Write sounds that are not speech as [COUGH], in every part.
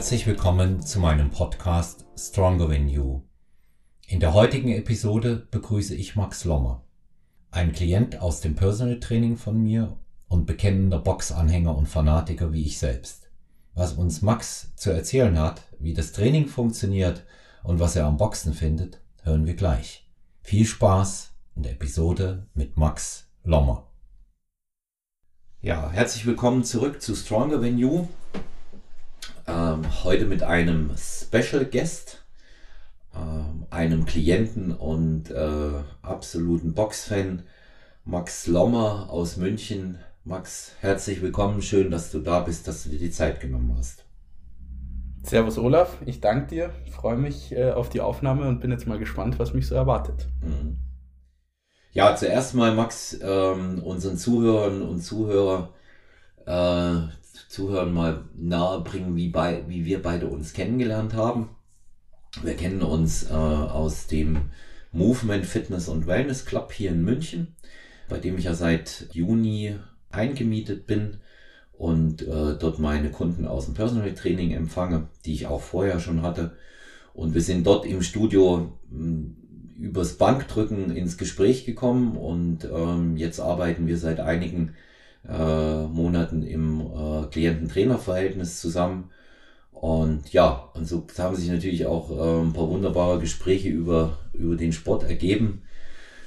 Herzlich willkommen zu meinem Podcast Stronger Than You. In der heutigen Episode begrüße ich Max Lommer, ein Klient aus dem Personal Training von mir und bekennender Boxanhänger und Fanatiker wie ich selbst. Was uns Max zu erzählen hat, wie das Training funktioniert und was er am Boxen findet, hören wir gleich. Viel Spaß in der Episode mit Max Lommer. Ja, herzlich willkommen zurück zu Stronger Than You. Ähm, heute mit einem Special Guest, ähm, einem Klienten und äh, absoluten Boxfan, Max Lommer aus München. Max, herzlich willkommen. Schön, dass du da bist, dass du dir die Zeit genommen hast. Servus Olaf, ich danke dir, freue mich äh, auf die Aufnahme und bin jetzt mal gespannt, was mich so erwartet. Mhm. Ja, zuerst mal Max, ähm, unseren Zuhörern und Zuhörer äh, Zuhörern mal nahebringen, wie, bei, wie wir beide uns kennengelernt haben. Wir kennen uns äh, aus dem Movement Fitness und Wellness Club hier in München, bei dem ich ja seit Juni eingemietet bin und äh, dort meine Kunden aus dem Personal Training empfange, die ich auch vorher schon hatte. Und wir sind dort im Studio mh, hm, übers Bankdrücken ins Gespräch gekommen und ähm, jetzt arbeiten wir seit einigen äh, Monaten im äh, Klienten-Trainer-Verhältnis zusammen. Und ja, und so haben sich natürlich auch äh, ein paar wunderbare Gespräche über, über den Sport ergeben.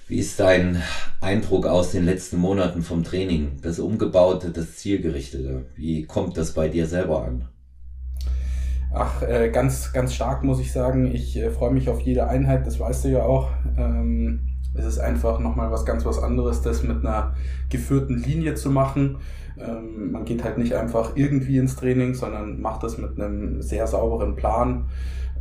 Wie ist dein Eindruck aus den letzten Monaten vom Training? Das Umgebaute, das Zielgerichtete. Wie kommt das bei dir selber an? Ach, äh, ganz, ganz stark muss ich sagen. Ich äh, freue mich auf jede Einheit, das weißt du ja auch. Ähm, es ist einfach nochmal was ganz was anderes, das mit einer geführten Linie zu machen. Ähm, man geht halt nicht einfach irgendwie ins Training, sondern macht das mit einem sehr sauberen Plan,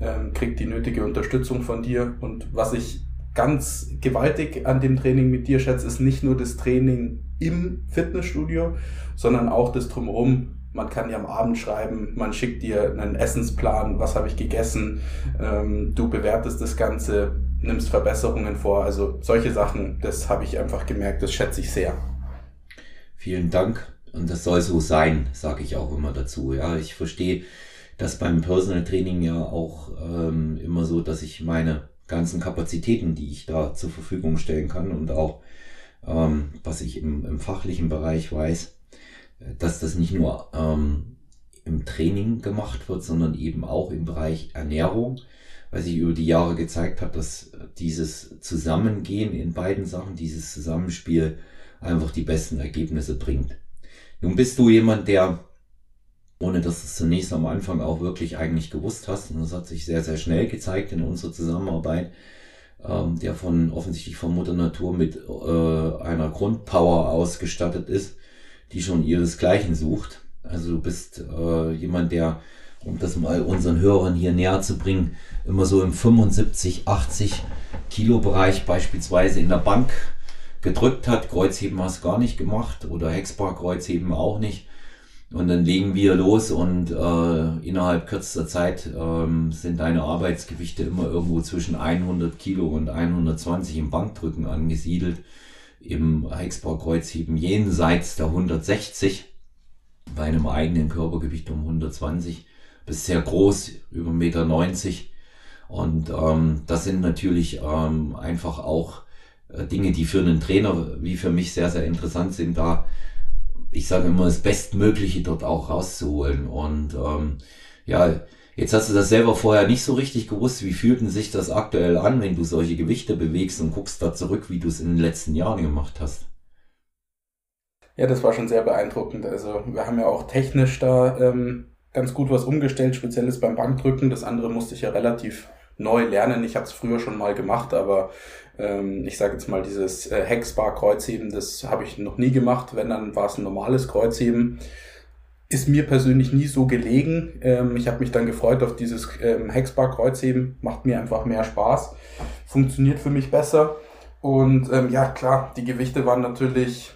ähm, kriegt die nötige Unterstützung von dir. Und was ich ganz gewaltig an dem Training mit dir schätze, ist nicht nur das Training im Fitnessstudio, sondern auch das drumherum. Man kann dir am Abend schreiben, man schickt dir einen Essensplan, was habe ich gegessen, ähm, du bewertest das Ganze, nimmst Verbesserungen vor. Also solche Sachen, das habe ich einfach gemerkt, das schätze ich sehr. Vielen Dank. Und das soll so sein, sage ich auch immer dazu. Ja, ich verstehe das beim Personal Training ja auch ähm, immer so, dass ich meine ganzen Kapazitäten, die ich da zur Verfügung stellen kann und auch ähm, was ich im, im fachlichen Bereich weiß, dass das nicht nur ähm, im Training gemacht wird, sondern eben auch im Bereich Ernährung weil sich über die Jahre gezeigt hat, dass dieses Zusammengehen in beiden Sachen, dieses Zusammenspiel einfach die besten Ergebnisse bringt. Nun bist du jemand, der, ohne dass du es zunächst am Anfang auch wirklich eigentlich gewusst hast, und das hat sich sehr, sehr schnell gezeigt in unserer Zusammenarbeit, ähm, der von offensichtlich von Mutter Natur mit äh, einer Grundpower ausgestattet ist, die schon ihresgleichen sucht. Also du bist äh, jemand, der um das mal unseren Hörern hier näher zu bringen, immer so im 75, 80 Kilo Bereich beispielsweise in der Bank gedrückt hat. Kreuzheben hast du gar nicht gemacht oder Hexbar Kreuzheben auch nicht. Und dann legen wir los und äh, innerhalb kürzester Zeit ähm, sind deine Arbeitsgewichte immer irgendwo zwischen 100 Kilo und 120 im Bankdrücken angesiedelt. Im Hexbar Kreuzheben jenseits der 160 bei einem eigenen Körpergewicht um 120 bist sehr groß, über 1,90 Meter. Und ähm, das sind natürlich ähm, einfach auch äh, Dinge, die für einen Trainer wie für mich sehr, sehr interessant sind, da ich sage immer, das Bestmögliche dort auch rauszuholen. Und ähm, ja, jetzt hast du das selber vorher nicht so richtig gewusst. Wie fühlt denn sich das aktuell an, wenn du solche Gewichte bewegst und guckst da zurück, wie du es in den letzten Jahren gemacht hast? Ja, das war schon sehr beeindruckend. Also wir haben ja auch technisch da ähm, ganz gut was umgestellt, spezielles beim Bankdrücken. Das andere musste ich ja relativ neu lernen. Ich habe es früher schon mal gemacht, aber ähm, ich sage jetzt mal, dieses äh, Hexbar-Kreuzheben, das habe ich noch nie gemacht. Wenn, dann war es ein normales Kreuzheben. Ist mir persönlich nie so gelegen. Ähm, ich habe mich dann gefreut auf dieses ähm, Hexbar-Kreuzheben. Macht mir einfach mehr Spaß. Funktioniert für mich besser. Und ähm, ja, klar, die Gewichte waren natürlich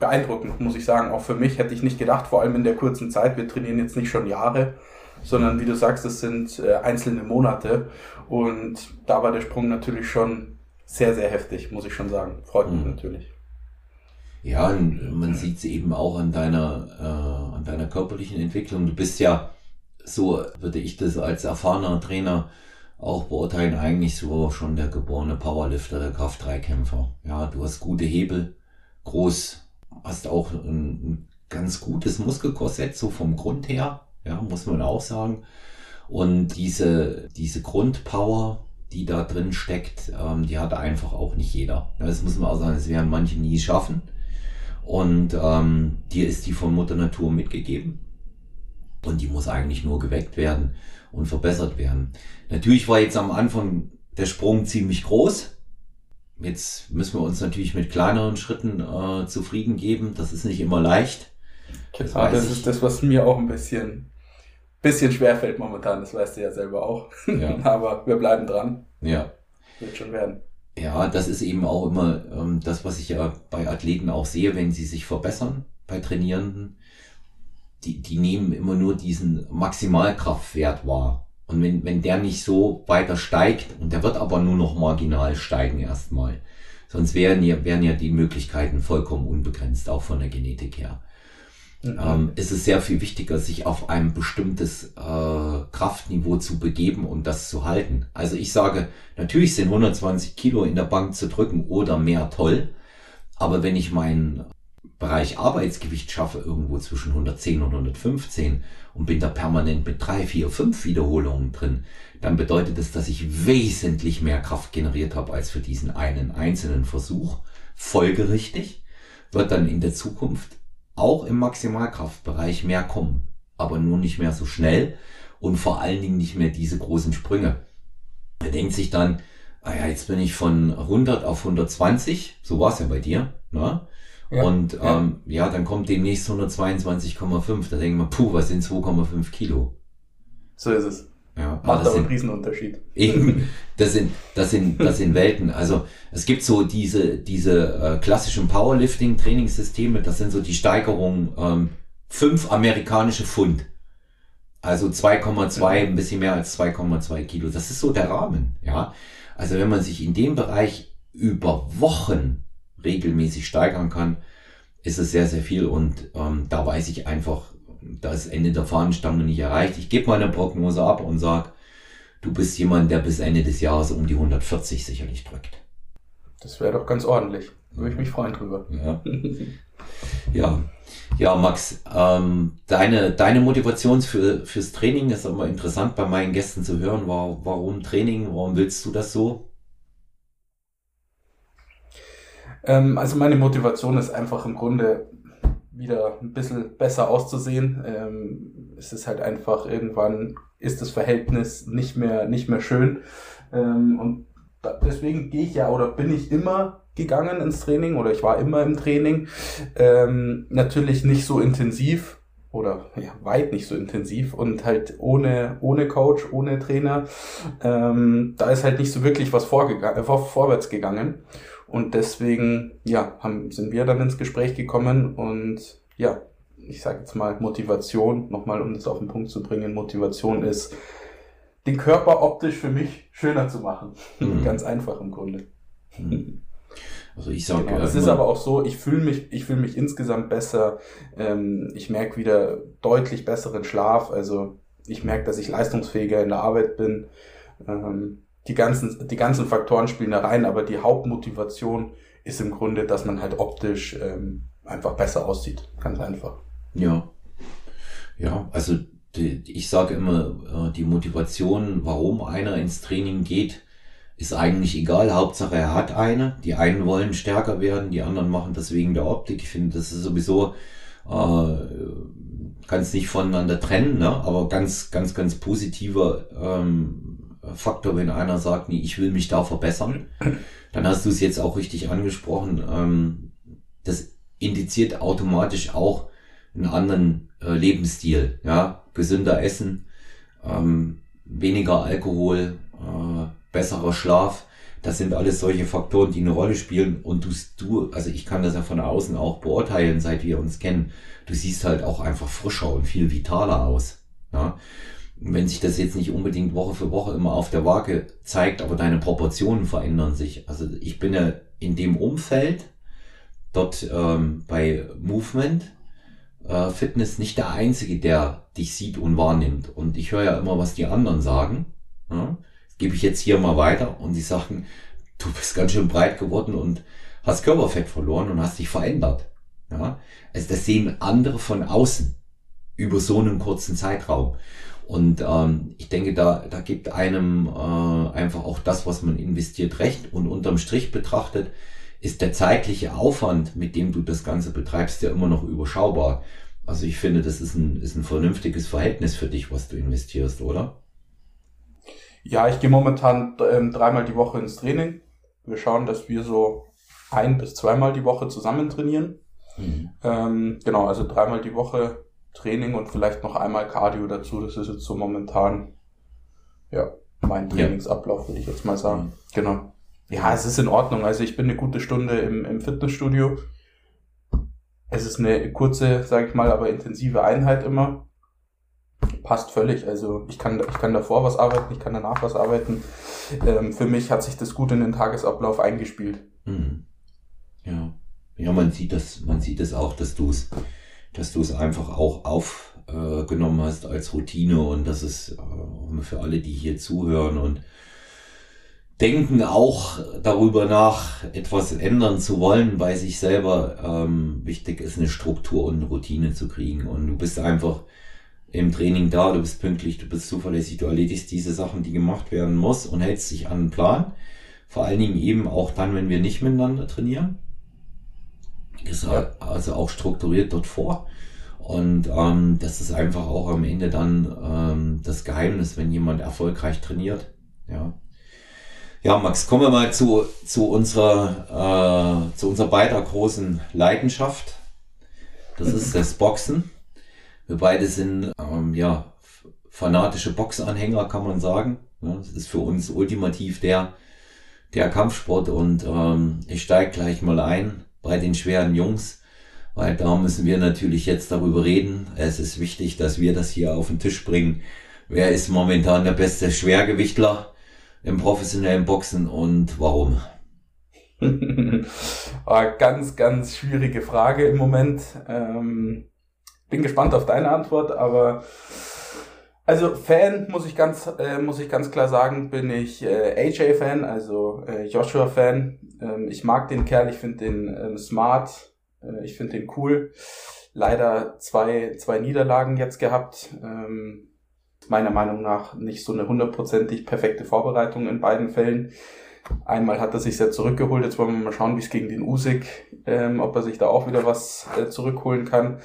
beeindruckend, muss ich sagen. Auch für mich hätte ich nicht gedacht, vor allem in der kurzen Zeit. Wir trainieren jetzt nicht schon Jahre, sondern wie du sagst, es sind äh, einzelne Monate. Und da war der Sprung natürlich schon sehr, sehr heftig, muss ich schon sagen. Freut mich mhm. natürlich. Ja, und man sieht es eben auch an deiner, äh, an deiner körperlichen Entwicklung. Du bist ja so würde ich das als erfahrener Trainer auch beurteilen, eigentlich so schon der geborene Powerlifter, der Kraft-3-Kämpfer. Ja, du hast gute Hebel, groß, hast auch ein, ein ganz gutes Muskelkorsett, so vom Grund her, ja, muss man auch sagen. Und diese, diese Grundpower, die da drin steckt, ähm, die hat einfach auch nicht jeder. Das muss man auch sagen, das werden manche nie schaffen. Und ähm, dir ist die von Mutter Natur mitgegeben. Und die muss eigentlich nur geweckt werden und verbessert werden. Natürlich war jetzt am Anfang der Sprung ziemlich groß. Jetzt müssen wir uns natürlich mit kleineren Schritten äh, zufrieden geben. Das ist nicht immer leicht. Das, ja, das ist das, was mir auch ein bisschen, bisschen schwerfällt momentan. Das weißt du ja selber auch. Ja. [LAUGHS] Aber wir bleiben dran. Ja. Wird schon werden. Ja, das ist eben auch immer ähm, das, was ich ja bei Athleten auch sehe, wenn sie sich verbessern, bei Trainierenden. Die, die nehmen immer nur diesen Maximalkraftwert wahr. Und wenn, wenn der nicht so weiter steigt, und der wird aber nur noch marginal steigen erstmal, sonst wären ja, wären ja die Möglichkeiten vollkommen unbegrenzt, auch von der Genetik her. Mhm. Ähm, ist es sehr viel wichtiger, sich auf ein bestimmtes äh, Kraftniveau zu begeben und das zu halten. Also ich sage, natürlich sind 120 Kilo in der Bank zu drücken oder mehr toll, aber wenn ich meinen Bereich Arbeitsgewicht schaffe, irgendwo zwischen 110 und 115 und bin da permanent mit drei, vier, fünf Wiederholungen drin, dann bedeutet das, dass ich wesentlich mehr Kraft generiert habe als für diesen einen einzelnen Versuch. Folgerichtig wird dann in der Zukunft auch im Maximalkraftbereich mehr kommen, aber nur nicht mehr so schnell und vor allen Dingen nicht mehr diese großen Sprünge. Er denkt sich dann, ah ja, jetzt bin ich von 100 auf 120, so war es ja bei dir, ne? Ja, und ja. Ähm, ja, dann kommt demnächst 122,5. Da denkt man, puh, was sind 2,5 Kilo? So ist es. Ja, Macht aber einen Riesenunterschied. Eben, [LAUGHS] das sind, das sind, das sind Welten. Also es gibt so diese, diese äh, klassischen Powerlifting-Trainingssysteme, das sind so die Steigerungen ähm, fünf amerikanische Pfund. Also 2,2, ein bisschen mehr als 2,2 Kilo. Das ist so der Rahmen, ja. Also wenn man sich in dem Bereich über Wochen regelmäßig steigern kann, ist es sehr, sehr viel. Und ähm, da weiß ich einfach, das Ende der Fahnenstange nicht erreicht. Ich gebe meine Prognose ab und sage, du bist jemand, der bis Ende des Jahres um die 140 sicherlich drückt. Das wäre doch ganz ordentlich. Würde ich mich freuen drüber. Ja, ja. ja Max, ähm, deine, deine Motivation für, fürs Training ist immer interessant bei meinen Gästen zu hören. War, warum Training? Warum willst du das so? Ähm, also meine Motivation ist einfach im Grunde wieder ein bisschen besser auszusehen. Ähm, es ist halt einfach irgendwann ist das Verhältnis nicht mehr nicht mehr schön ähm, und da, deswegen gehe ich ja oder bin ich immer gegangen ins Training oder ich war immer im Training. Ähm, natürlich nicht so intensiv oder ja, weit nicht so intensiv und halt ohne, ohne Coach, ohne Trainer. Ähm, da ist halt nicht so wirklich was vorgegangen, äh, vor, vorwärts gegangen. Und deswegen, ja, haben, sind wir dann ins Gespräch gekommen und ja, ich sage jetzt mal Motivation, nochmal um das auf den Punkt zu bringen, Motivation ist, den Körper optisch für mich schöner zu machen. Mhm. [LAUGHS] Ganz einfach im Grunde. Mhm. Also ich sage, genau, es ist aber auch so, ich fühle mich, ich fühle mich insgesamt besser. Ähm, ich merke wieder deutlich besseren Schlaf. Also ich merke, dass ich leistungsfähiger in der Arbeit bin. Ähm, die ganzen, die ganzen Faktoren spielen da rein, aber die Hauptmotivation ist im Grunde, dass man halt optisch ähm, einfach besser aussieht. Ganz einfach. Ja. Ja, also die, ich sage immer, äh, die Motivation, warum einer ins Training geht, ist eigentlich egal. Hauptsache er hat eine. Die einen wollen stärker werden, die anderen machen das wegen der Optik. Ich finde, das ist sowieso, äh, kannst nicht voneinander trennen, ne? aber ganz, ganz, ganz positiver ähm, Faktor, wenn einer sagt, nee, ich will mich da verbessern, [CLEARS THROAT] dann hast du es jetzt auch richtig angesprochen. Ähm, das indiziert automatisch auch einen anderen äh, Lebensstil, ja, gesünder Essen, ähm, weniger Alkohol, äh, besserer Schlaf. Das sind alles solche Faktoren, die eine Rolle spielen. Und du, du, also ich kann das ja von außen auch beurteilen, seit wir uns kennen. Du siehst halt auch einfach frischer und viel vitaler aus. Ja? Wenn sich das jetzt nicht unbedingt Woche für Woche immer auf der Waage zeigt, aber deine Proportionen verändern sich. Also ich bin ja in dem Umfeld, dort ähm, bei Movement, äh, Fitness nicht der Einzige, der dich sieht und wahrnimmt. Und ich höre ja immer, was die anderen sagen. Ja? Das gebe ich jetzt hier mal weiter und die sagen, du bist ganz schön breit geworden und hast Körperfett verloren und hast dich verändert. Ja? Also das sehen andere von außen über so einen kurzen Zeitraum. Und ähm, ich denke, da, da gibt einem äh, einfach auch das, was man investiert, recht. Und unterm Strich betrachtet ist der zeitliche Aufwand, mit dem du das Ganze betreibst, ja immer noch überschaubar. Also ich finde, das ist ein, ist ein vernünftiges Verhältnis für dich, was du investierst, oder? Ja, ich gehe momentan ähm, dreimal die Woche ins Training. Wir schauen, dass wir so ein bis zweimal die Woche zusammen trainieren. Mhm. Ähm, genau, also dreimal die Woche Training und vielleicht noch einmal Cardio dazu. Das ist jetzt so momentan ja mein Trainingsablauf, würde ich jetzt mal sagen. Mhm. Genau. Ja, es ist in Ordnung. Also ich bin eine gute Stunde im, im Fitnessstudio. Es ist eine kurze, sage ich mal, aber intensive Einheit immer. Passt völlig. Also ich kann, ich kann davor was arbeiten, ich kann danach was arbeiten. Ähm, für mich hat sich das gut in den Tagesablauf eingespielt. Mhm. Ja. Ja, man sieht das, man sieht es auch, dass du es, dass du es einfach auch aufgenommen äh, hast als Routine und das ist äh, für alle, die hier zuhören und denken auch darüber nach, etwas ändern zu wollen bei sich selber. Ähm, wichtig ist eine Struktur und eine Routine zu kriegen. Und du bist einfach im Training da, du bist pünktlich, du bist zuverlässig, du erledigst diese Sachen, die gemacht werden muss und hältst dich an den Plan. Vor allen Dingen eben auch dann, wenn wir nicht miteinander trainieren. Ist ja. also auch strukturiert dort vor. Und ähm, das ist einfach auch am Ende dann ähm, das Geheimnis, wenn jemand erfolgreich trainiert. Ja. Ja, Max, kommen wir mal zu, zu unserer, äh, zu unserer beider großen Leidenschaft. Das ist [LAUGHS] das Boxen. Wir beide sind, ähm, ja, fanatische Boxanhänger, kann man sagen. Ja, das ist für uns ultimativ der, der Kampfsport und ähm, ich steige gleich mal ein bei den schweren Jungs, weil da müssen wir natürlich jetzt darüber reden. Es ist wichtig, dass wir das hier auf den Tisch bringen. Wer ist momentan der beste Schwergewichtler? im professionellen Boxen und warum? [LAUGHS] Ah, ganz, ganz schwierige Frage im Moment. Ähm, bin gespannt auf deine Antwort, aber also Fan muss ich ganz, äh, muss ich ganz klar sagen, bin ich äh, AJ-Fan, also äh, Joshua-Fan. Ähm, ich mag den Kerl, ich finde den ähm, smart, äh, ich finde den cool. Leider zwei, zwei Niederlagen jetzt gehabt. Ähm, meiner Meinung nach nicht so eine hundertprozentig perfekte Vorbereitung in beiden Fällen. Einmal hat er sich sehr zurückgeholt. Jetzt wollen wir mal schauen, wie es gegen den Usyk, ähm, ob er sich da auch wieder was äh, zurückholen kann.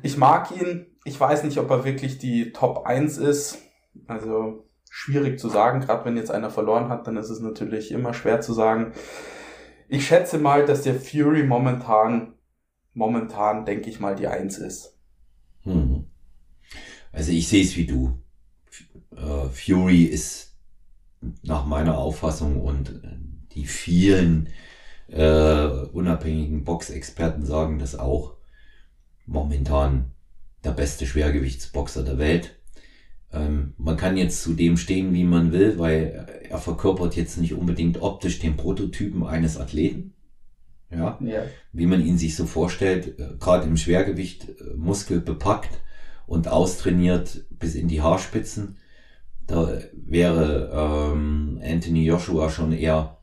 Ich mag ihn. Ich weiß nicht, ob er wirklich die Top 1 ist. Also schwierig zu sagen. Gerade wenn jetzt einer verloren hat, dann ist es natürlich immer schwer zu sagen. Ich schätze mal, dass der Fury momentan, momentan denke ich mal die 1 ist. Hm. Also ich sehe es wie du äh, Fury ist nach meiner Auffassung und äh, die vielen äh, unabhängigen Boxexperten sagen das auch momentan der beste Schwergewichtsboxer der Welt. Ähm, man kann jetzt zu dem stehen, wie man will, weil er verkörpert jetzt nicht unbedingt optisch den Prototypen eines Athleten. Ja, ja. wie man ihn sich so vorstellt, äh, gerade im Schwergewicht, äh, muskelbepackt und austrainiert bis in die Haarspitzen. Da wäre ähm, Anthony Joshua schon eher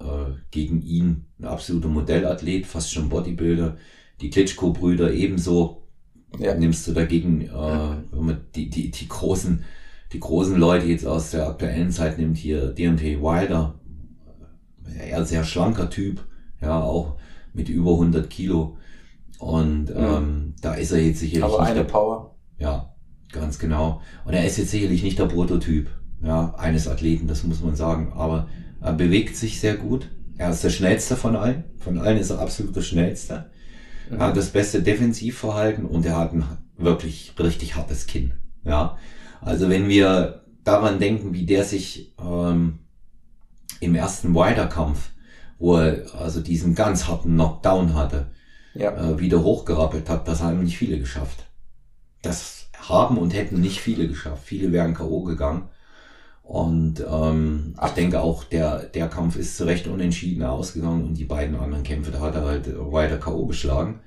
äh, gegen ihn ein absoluter Modellathlet, fast schon Bodybuilder. Die Klitschko-Brüder ebenso. Ja. Nimmst du dagegen, äh, wenn man die, die, die großen, die großen Leute jetzt aus der aktuellen Zeit nimmt, hier DMT Wilder, eher sehr schlanker Typ, ja, auch mit über 100 Kilo. Und ähm, da ist er jetzt sicherlich. Aber eine Power. Ja, Ganz genau. Und er ist jetzt sicherlich nicht der Prototyp ja, eines Athleten, das muss man sagen. Aber er bewegt sich sehr gut. Er ist der schnellste von allen. Von allen ist er absolut der schnellste. Er hat das beste Defensivverhalten und er hat ein wirklich richtig hartes Kinn. Ja, also wenn wir daran denken, wie der sich ähm, im ersten Wilder-Kampf, wo er also diesen ganz harten Knockdown hatte, ja. äh, wieder hochgerappelt hat, das haben nicht viele geschafft. Das haben und hätten nicht viele geschafft. Viele wären K.O. gegangen. Und ähm, ich denke auch, der, der Kampf ist zu Recht unentschieden ausgegangen und die beiden anderen Kämpfe, da hat er halt weiter K.O. geschlagen.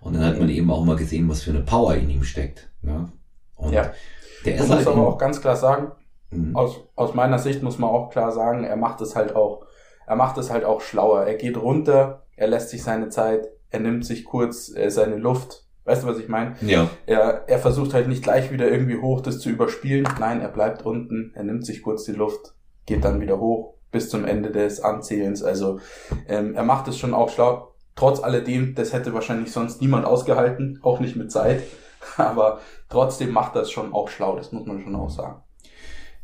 Und dann hat man eben auch mal gesehen, was für eine Power in ihm steckt. Ja. Und ja. der ist man halt muss aber auch ganz klar sagen, mhm. aus, aus meiner Sicht muss man auch klar sagen, er macht es halt auch, er macht es halt auch schlauer. Er geht runter, er lässt sich seine Zeit, er nimmt sich kurz äh, seine Luft. Weißt du, was ich meine? Ja. Er, er versucht halt nicht gleich wieder irgendwie hoch das zu überspielen. Nein, er bleibt unten, er nimmt sich kurz die Luft, geht dann wieder hoch bis zum Ende des Anzählens. Also ähm, er macht es schon auch schlau. Trotz alledem, das hätte wahrscheinlich sonst niemand ausgehalten, auch nicht mit Zeit. [LAUGHS] Aber trotzdem macht das schon auch schlau, das muss man schon auch sagen.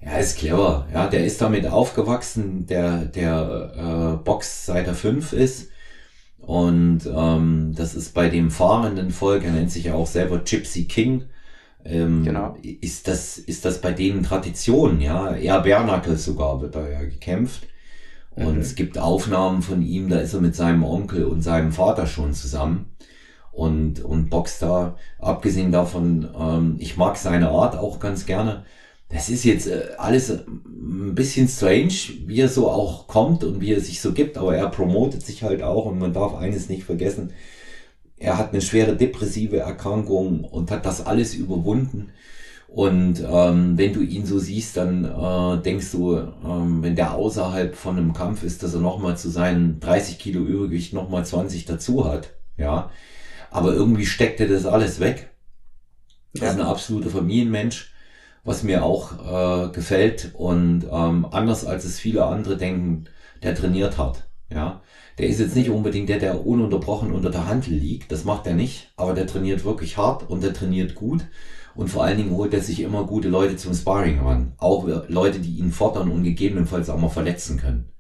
Ja, ist clever. Ja, der ist damit aufgewachsen, der, der äh, Box seit er fünf ist. Und ähm, das ist bei dem fahrenden Volk, er nennt sich ja auch selber Gypsy King. Ähm, genau. Ist das, ist das bei denen Tradition, ja? Er Bernacle sogar wird da ja gekämpft. Und mhm. es gibt Aufnahmen von ihm, da ist er mit seinem Onkel und seinem Vater schon zusammen und, und boxt da. Abgesehen davon, ähm, ich mag seine Art auch ganz gerne. Das ist jetzt äh, alles ein bisschen strange, wie er so auch kommt und wie er sich so gibt, aber er promotet sich halt auch und man darf eines nicht vergessen. Er hat eine schwere depressive Erkrankung und hat das alles überwunden. Und ähm, wenn du ihn so siehst, dann äh, denkst du, ähm, wenn der außerhalb von einem Kampf ist, dass er nochmal zu seinen 30 Kilo Übergewicht nochmal 20 dazu hat. Ja. Aber irgendwie steckt er das alles weg. Er ist ein absoluter Familienmensch, was mir auch äh, gefällt. Und ähm, anders als es viele andere denken, der trainiert hat. Ja. Der ist jetzt nicht unbedingt der, der ununterbrochen unter der Handel liegt. Das macht er nicht. Aber der trainiert wirklich hart und der trainiert gut. Und vor allen Dingen holt er sich immer gute Leute zum Sparring ran. Auch Leute, die ihn fordern und gegebenenfalls auch mal verletzen können.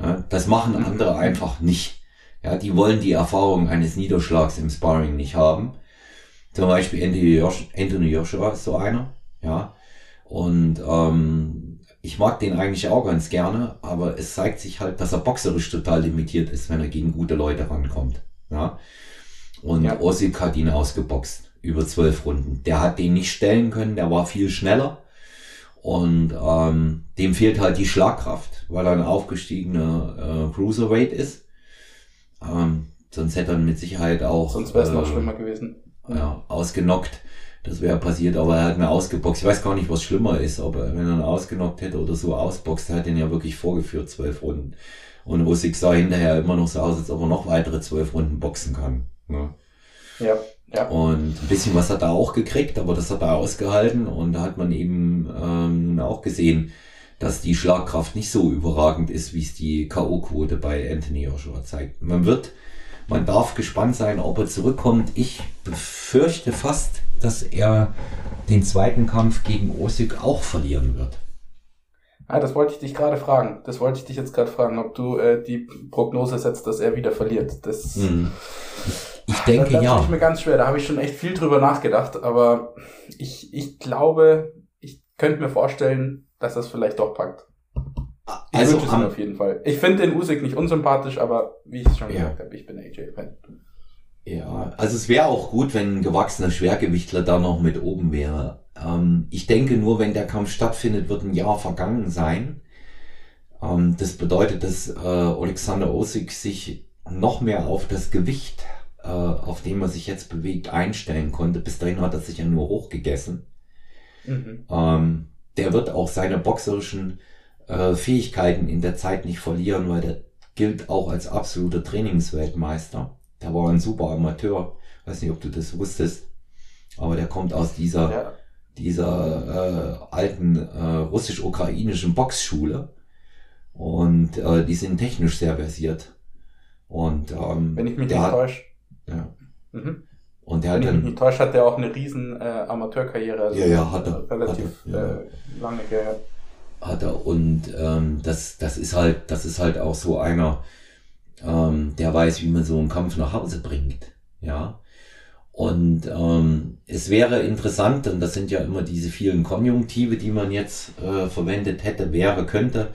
Ja, das machen mhm. andere einfach nicht. Ja, die wollen die Erfahrung eines Niederschlags im Sparring nicht haben. Zum Beispiel Anthony Joshua, Anthony Joshua ist so einer. Ja. Und ähm, ich mag den eigentlich auch ganz gerne, aber es zeigt sich halt, dass er boxerisch total limitiert ist, wenn er gegen gute Leute rankommt. Ja. Und ja. Osip hat ihn ausgeboxt über zwölf Runden. Der hat den nicht stellen können, der war viel schneller. Und ähm, dem fehlt halt die Schlagkraft, weil er ein aufgestiegener äh, Cruiserweight ist. Ähm, sonst hätte er mit Sicherheit auch. Sonst wäre es äh, noch schlimmer gewesen. Ja, ausgenockt. Das wäre passiert, aber er hat mir ausgeboxt. Ich weiß gar nicht, was schlimmer ist, aber wenn er ihn ausgenockt hätte oder so ausboxt, er hat den ja wirklich vorgeführt, zwölf Runden. Und Usyk sah hinterher immer noch so aus, als ob er noch weitere zwölf Runden boxen kann. Ne? Ja. Ja. Und ein bisschen was hat er auch gekriegt, aber das hat er ausgehalten und da hat man eben ähm, auch gesehen, dass die Schlagkraft nicht so überragend ist, wie es die K.O.-Quote bei Anthony Joshua zeigt. Man wird, man darf gespannt sein, ob er zurückkommt. Ich befürchte fast, dass er den zweiten Kampf gegen Osik auch verlieren wird. Ah, das wollte ich dich gerade fragen. Das wollte ich dich jetzt gerade fragen, ob du äh, die Prognose setzt, dass er wieder verliert. Das. Mhm. Ich denke da, da ja. Das ist mir ganz schwer. Da habe ich schon echt viel drüber nachgedacht. Aber ich, ich glaube, ich könnte mir vorstellen, dass das vielleicht doch packt. Ich also es mir auf jeden Fall. Ich finde den Usyk nicht unsympathisch, aber wie ich es schon ja. gesagt habe, ich bin AJ-Fan. Ja, also es wäre auch gut, wenn ein gewachsener Schwergewichtler da noch mit oben wäre. Ähm, ich denke nur, wenn der Kampf stattfindet, wird ein Jahr vergangen sein. Ähm, das bedeutet, dass äh, Alexander Osik sich noch mehr auf das Gewicht äh, auf dem er sich jetzt bewegt, einstellen konnte. Bis dahin hat er sich ja nur hochgegessen. Mhm. Ähm, der wird auch seine boxerischen äh, Fähigkeiten in der Zeit nicht verlieren, weil der gilt auch als absoluter Trainingsweltmeister. Der war ein super Amateur. Weiß nicht, ob du das wusstest. Aber der kommt aus dieser, ja. dieser äh, alten äh, russisch-ukrainischen Boxschule. Und äh, die sind technisch sehr versiert. Und ähm, wenn ich mich nicht täusche, ja. Mhm. Und der Wenn hat dann, ich nicht täusche, hat der auch eine riesen äh, Amateurkarriere. Also ja, ja, hat er. Relativ hat er, ja. äh, lange gehabt. Hat er. Und ähm, das, das ist halt, das ist halt auch so einer, ähm, der weiß, wie man so einen Kampf nach Hause bringt. Ja. Und ähm, es wäre interessant, und das sind ja immer diese vielen Konjunktive, die man jetzt äh, verwendet hätte, wäre, könnte.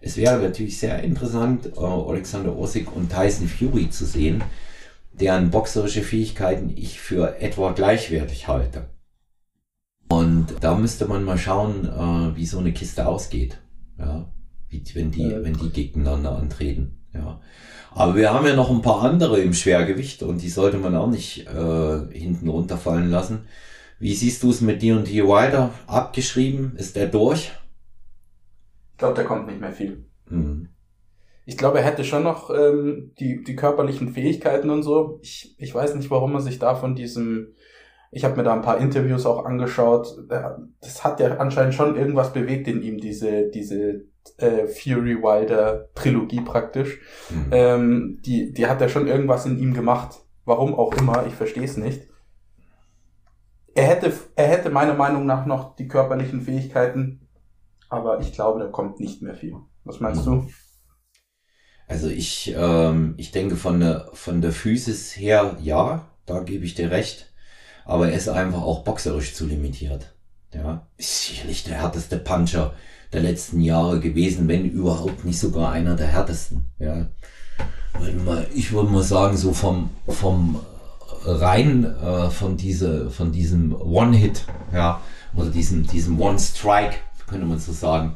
Es wäre natürlich sehr interessant, äh, Alexander Osik und Tyson Fury zu sehen, deren boxerische Fähigkeiten ich für etwa gleichwertig halte. Und da müsste man mal schauen, äh, wie so eine Kiste ausgeht. Ja, wie, wenn die, ja. wenn die gegeneinander antreten. Ja. Aber wir haben ja noch ein paar andere im Schwergewicht und die sollte man auch nicht äh, hinten runterfallen lassen. Wie siehst du es mit dir und hier weiter? Abgeschrieben? Ist der durch? Ich glaube, der kommt nicht mehr viel. Mhm. Ich glaube, er hätte schon noch ähm, die, die körperlichen Fähigkeiten und so. Ich, ich weiß nicht, warum er sich da von diesem ich habe mir da ein paar Interviews auch angeschaut. Das hat ja anscheinend schon irgendwas bewegt in ihm, diese, diese äh, Fury Wilder Trilogie praktisch. Mhm. Ähm, die, die hat ja schon irgendwas in ihm gemacht. Warum auch immer, ich verstehe es nicht. Er hätte, er hätte meiner Meinung nach noch die körperlichen Fähigkeiten, aber ich glaube, da kommt nicht mehr viel. Was meinst mhm. du? Also ich, ähm, ich denke von der, von der Physis her, ja, da gebe ich dir recht aber er ist einfach auch boxerisch zu limitiert. Ja, ist sicherlich der härteste Puncher der letzten Jahre gewesen, wenn überhaupt nicht sogar einer der härtesten. Ja, ich würde mal sagen, so vom, vom rein äh, von diese, von diesem One-Hit, ja, oder diesem, diesem One-Strike, könnte man so sagen,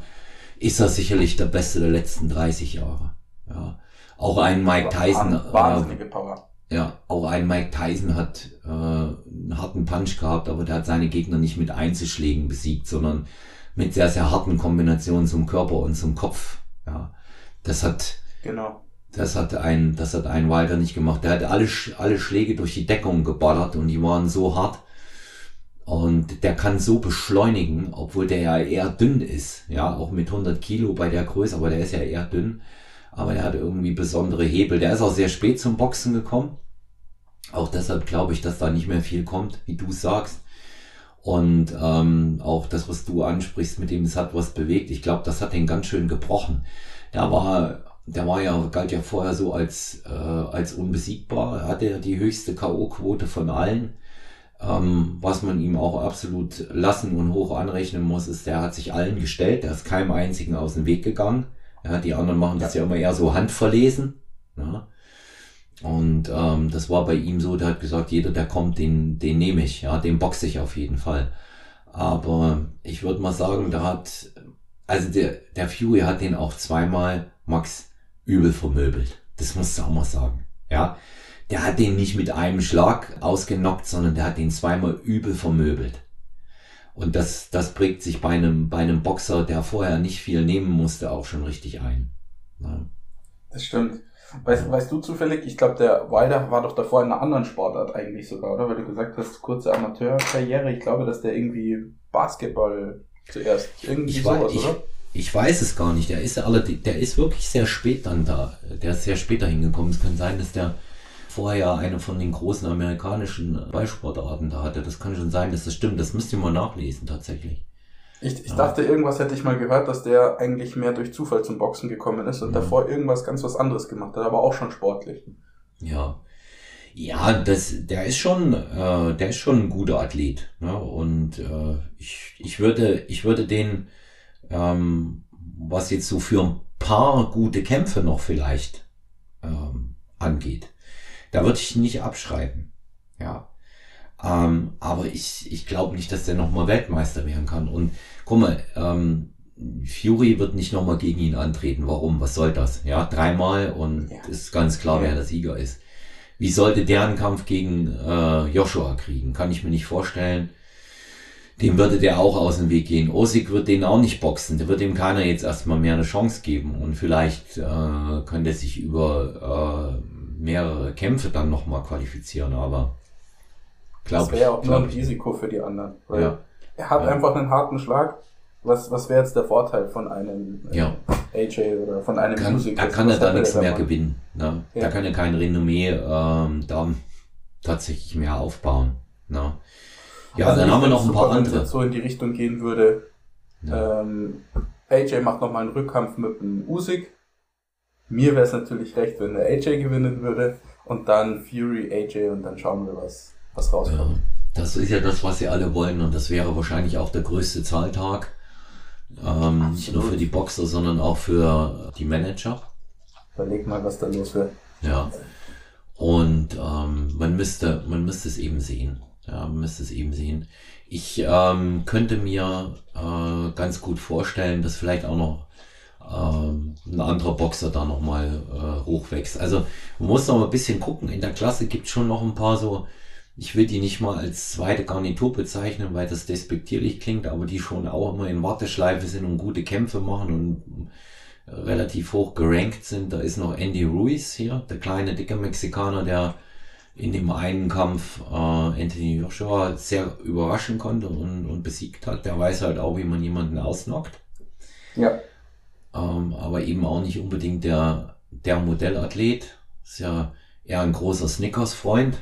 ist er sicherlich der Beste der letzten 30 Jahre. Ja. Auch ein Mike Tyson. Wahnsinnige Power. Ja, auch ein Mike Tyson hat äh, einen harten Punch gehabt, aber der hat seine Gegner nicht mit Einzelschlägen besiegt, sondern mit sehr, sehr harten Kombinationen zum Körper und zum Kopf. Ja, das hat, genau. das hat ein, das hat ein Wilder nicht gemacht. Der hat alle, alle Schläge durch die Deckung geballert und die waren so hart. Und der kann so beschleunigen, obwohl der ja eher dünn ist. Ja, auch mit 100 Kilo bei der Größe, aber der ist ja eher dünn aber er hat irgendwie besondere Hebel. Der ist auch sehr spät zum Boxen gekommen. Auch deshalb glaube ich, dass da nicht mehr viel kommt, wie du sagst. Und ähm, auch das, was du ansprichst, mit dem es hat was bewegt. Ich glaube, das hat den ganz schön gebrochen. Der war, der war ja, galt ja vorher so als, äh, als unbesiegbar. Er hatte ja die höchste K.O.-Quote von allen. Ähm, was man ihm auch absolut lassen und hoch anrechnen muss, ist, der hat sich allen gestellt. Der ist keinem einzigen aus dem Weg gegangen. Ja, die anderen machen das ja immer eher so handverlesen. Ja. Und ähm, das war bei ihm so, der hat gesagt, jeder, der kommt, den, den nehme ich, ja, den boxe ich auf jeden Fall. Aber ich würde mal sagen, da hat, also der, der Fury hat den auch zweimal Max übel vermöbelt. Das musst du auch mal sagen. Ja. Der hat den nicht mit einem Schlag ausgenockt, sondern der hat den zweimal übel vermöbelt. Und das, das prägt sich bei einem, bei einem Boxer, der vorher nicht viel nehmen musste, auch schon richtig ein. Ja. Das stimmt. Weißt, weißt du zufällig, ich glaube, der Wilder war doch davor in einer anderen Sportart eigentlich sogar, oder? Weil du gesagt hast, kurze Amateurkarriere. Ich glaube, dass der irgendwie Basketball zuerst irgendwie ich sowas, ich, oder? Ich weiß es gar nicht. Der ist der ist wirklich sehr spät dann da. Der ist sehr später hingekommen. Es kann sein, dass der vorher eine von den großen amerikanischen Ballsportarten da hatte. Das kann schon sein, dass das stimmt. Das müsst ihr mal nachlesen tatsächlich. Ich, ich ja. dachte, irgendwas hätte ich mal gehört, dass der eigentlich mehr durch Zufall zum Boxen gekommen ist und mhm. davor irgendwas ganz was anderes gemacht hat, aber auch schon sportlich. Ja. Ja, das, der ist schon, äh, der ist schon ein guter Athlet. Ne? Und äh, ich, ich würde, ich würde den, ähm, was jetzt so für ein paar gute Kämpfe noch vielleicht ähm, angeht, da würde ich ihn nicht abschreiben. Ja. Ähm, aber ich, ich glaube nicht, dass der nochmal Weltmeister werden kann. Und guck mal, ähm, Fury wird nicht nochmal gegen ihn antreten. Warum? Was soll das? Ja, dreimal und ja. ist ganz klar, wer der Sieger ist. Wie sollte der einen Kampf gegen äh, Joshua kriegen? Kann ich mir nicht vorstellen. Dem würde der auch aus dem Weg gehen. Osik wird den auch nicht boxen. Der wird ihm keiner jetzt erstmal mehr eine Chance geben. Und vielleicht äh, könnte er sich über äh, mehrere Kämpfe dann nochmal qualifizieren, aber glaube Das wäre auch nur ein Risiko für die anderen. Ja. Er hat ja. einfach einen harten Schlag. Was, was wäre jetzt der Vorteil von einem äh, ja. AJ oder von einem kann, Musiker? Da kann er da nichts mehr gewinnen. Ne? Ja. Da kann er kein Renommee ähm, da tatsächlich mehr aufbauen. Ne? Ja, also dann haben wir noch ein paar andere. Wenn es so in die Richtung gehen würde, ähm, AJ macht nochmal einen Rückkampf mit dem Usyk mir wäre es natürlich recht, wenn der AJ gewinnen würde und dann Fury, AJ und dann schauen wir, was, was rauskommt. Ja, das ist ja das, was sie alle wollen und das wäre wahrscheinlich auch der größte Zahltag. Ähm, nicht nur für die Boxer, sondern auch für die Manager. Überleg mal, was da los wird. Ja. Und ähm, man müsste, man müsste es eben sehen. Ja, man müsste es eben sehen. Ich ähm, könnte mir äh, ganz gut vorstellen, dass vielleicht auch noch ein anderer Boxer da nochmal äh, hochwächst. Also man muss noch ein bisschen gucken. In der Klasse gibt schon noch ein paar so, ich will die nicht mal als zweite Garnitur bezeichnen, weil das despektierlich klingt, aber die schon auch immer in Warteschleife sind und gute Kämpfe machen und relativ hoch gerankt sind. Da ist noch Andy Ruiz hier, der kleine, dicke Mexikaner, der in dem einen Kampf äh, Anthony Joshua sehr überraschen konnte und, und besiegt hat. Der weiß halt auch, wie man jemanden ausnockt. Ja. Ähm, aber eben auch nicht unbedingt der, der Modellathlet. Ist ja eher ein großer Snickers-Freund,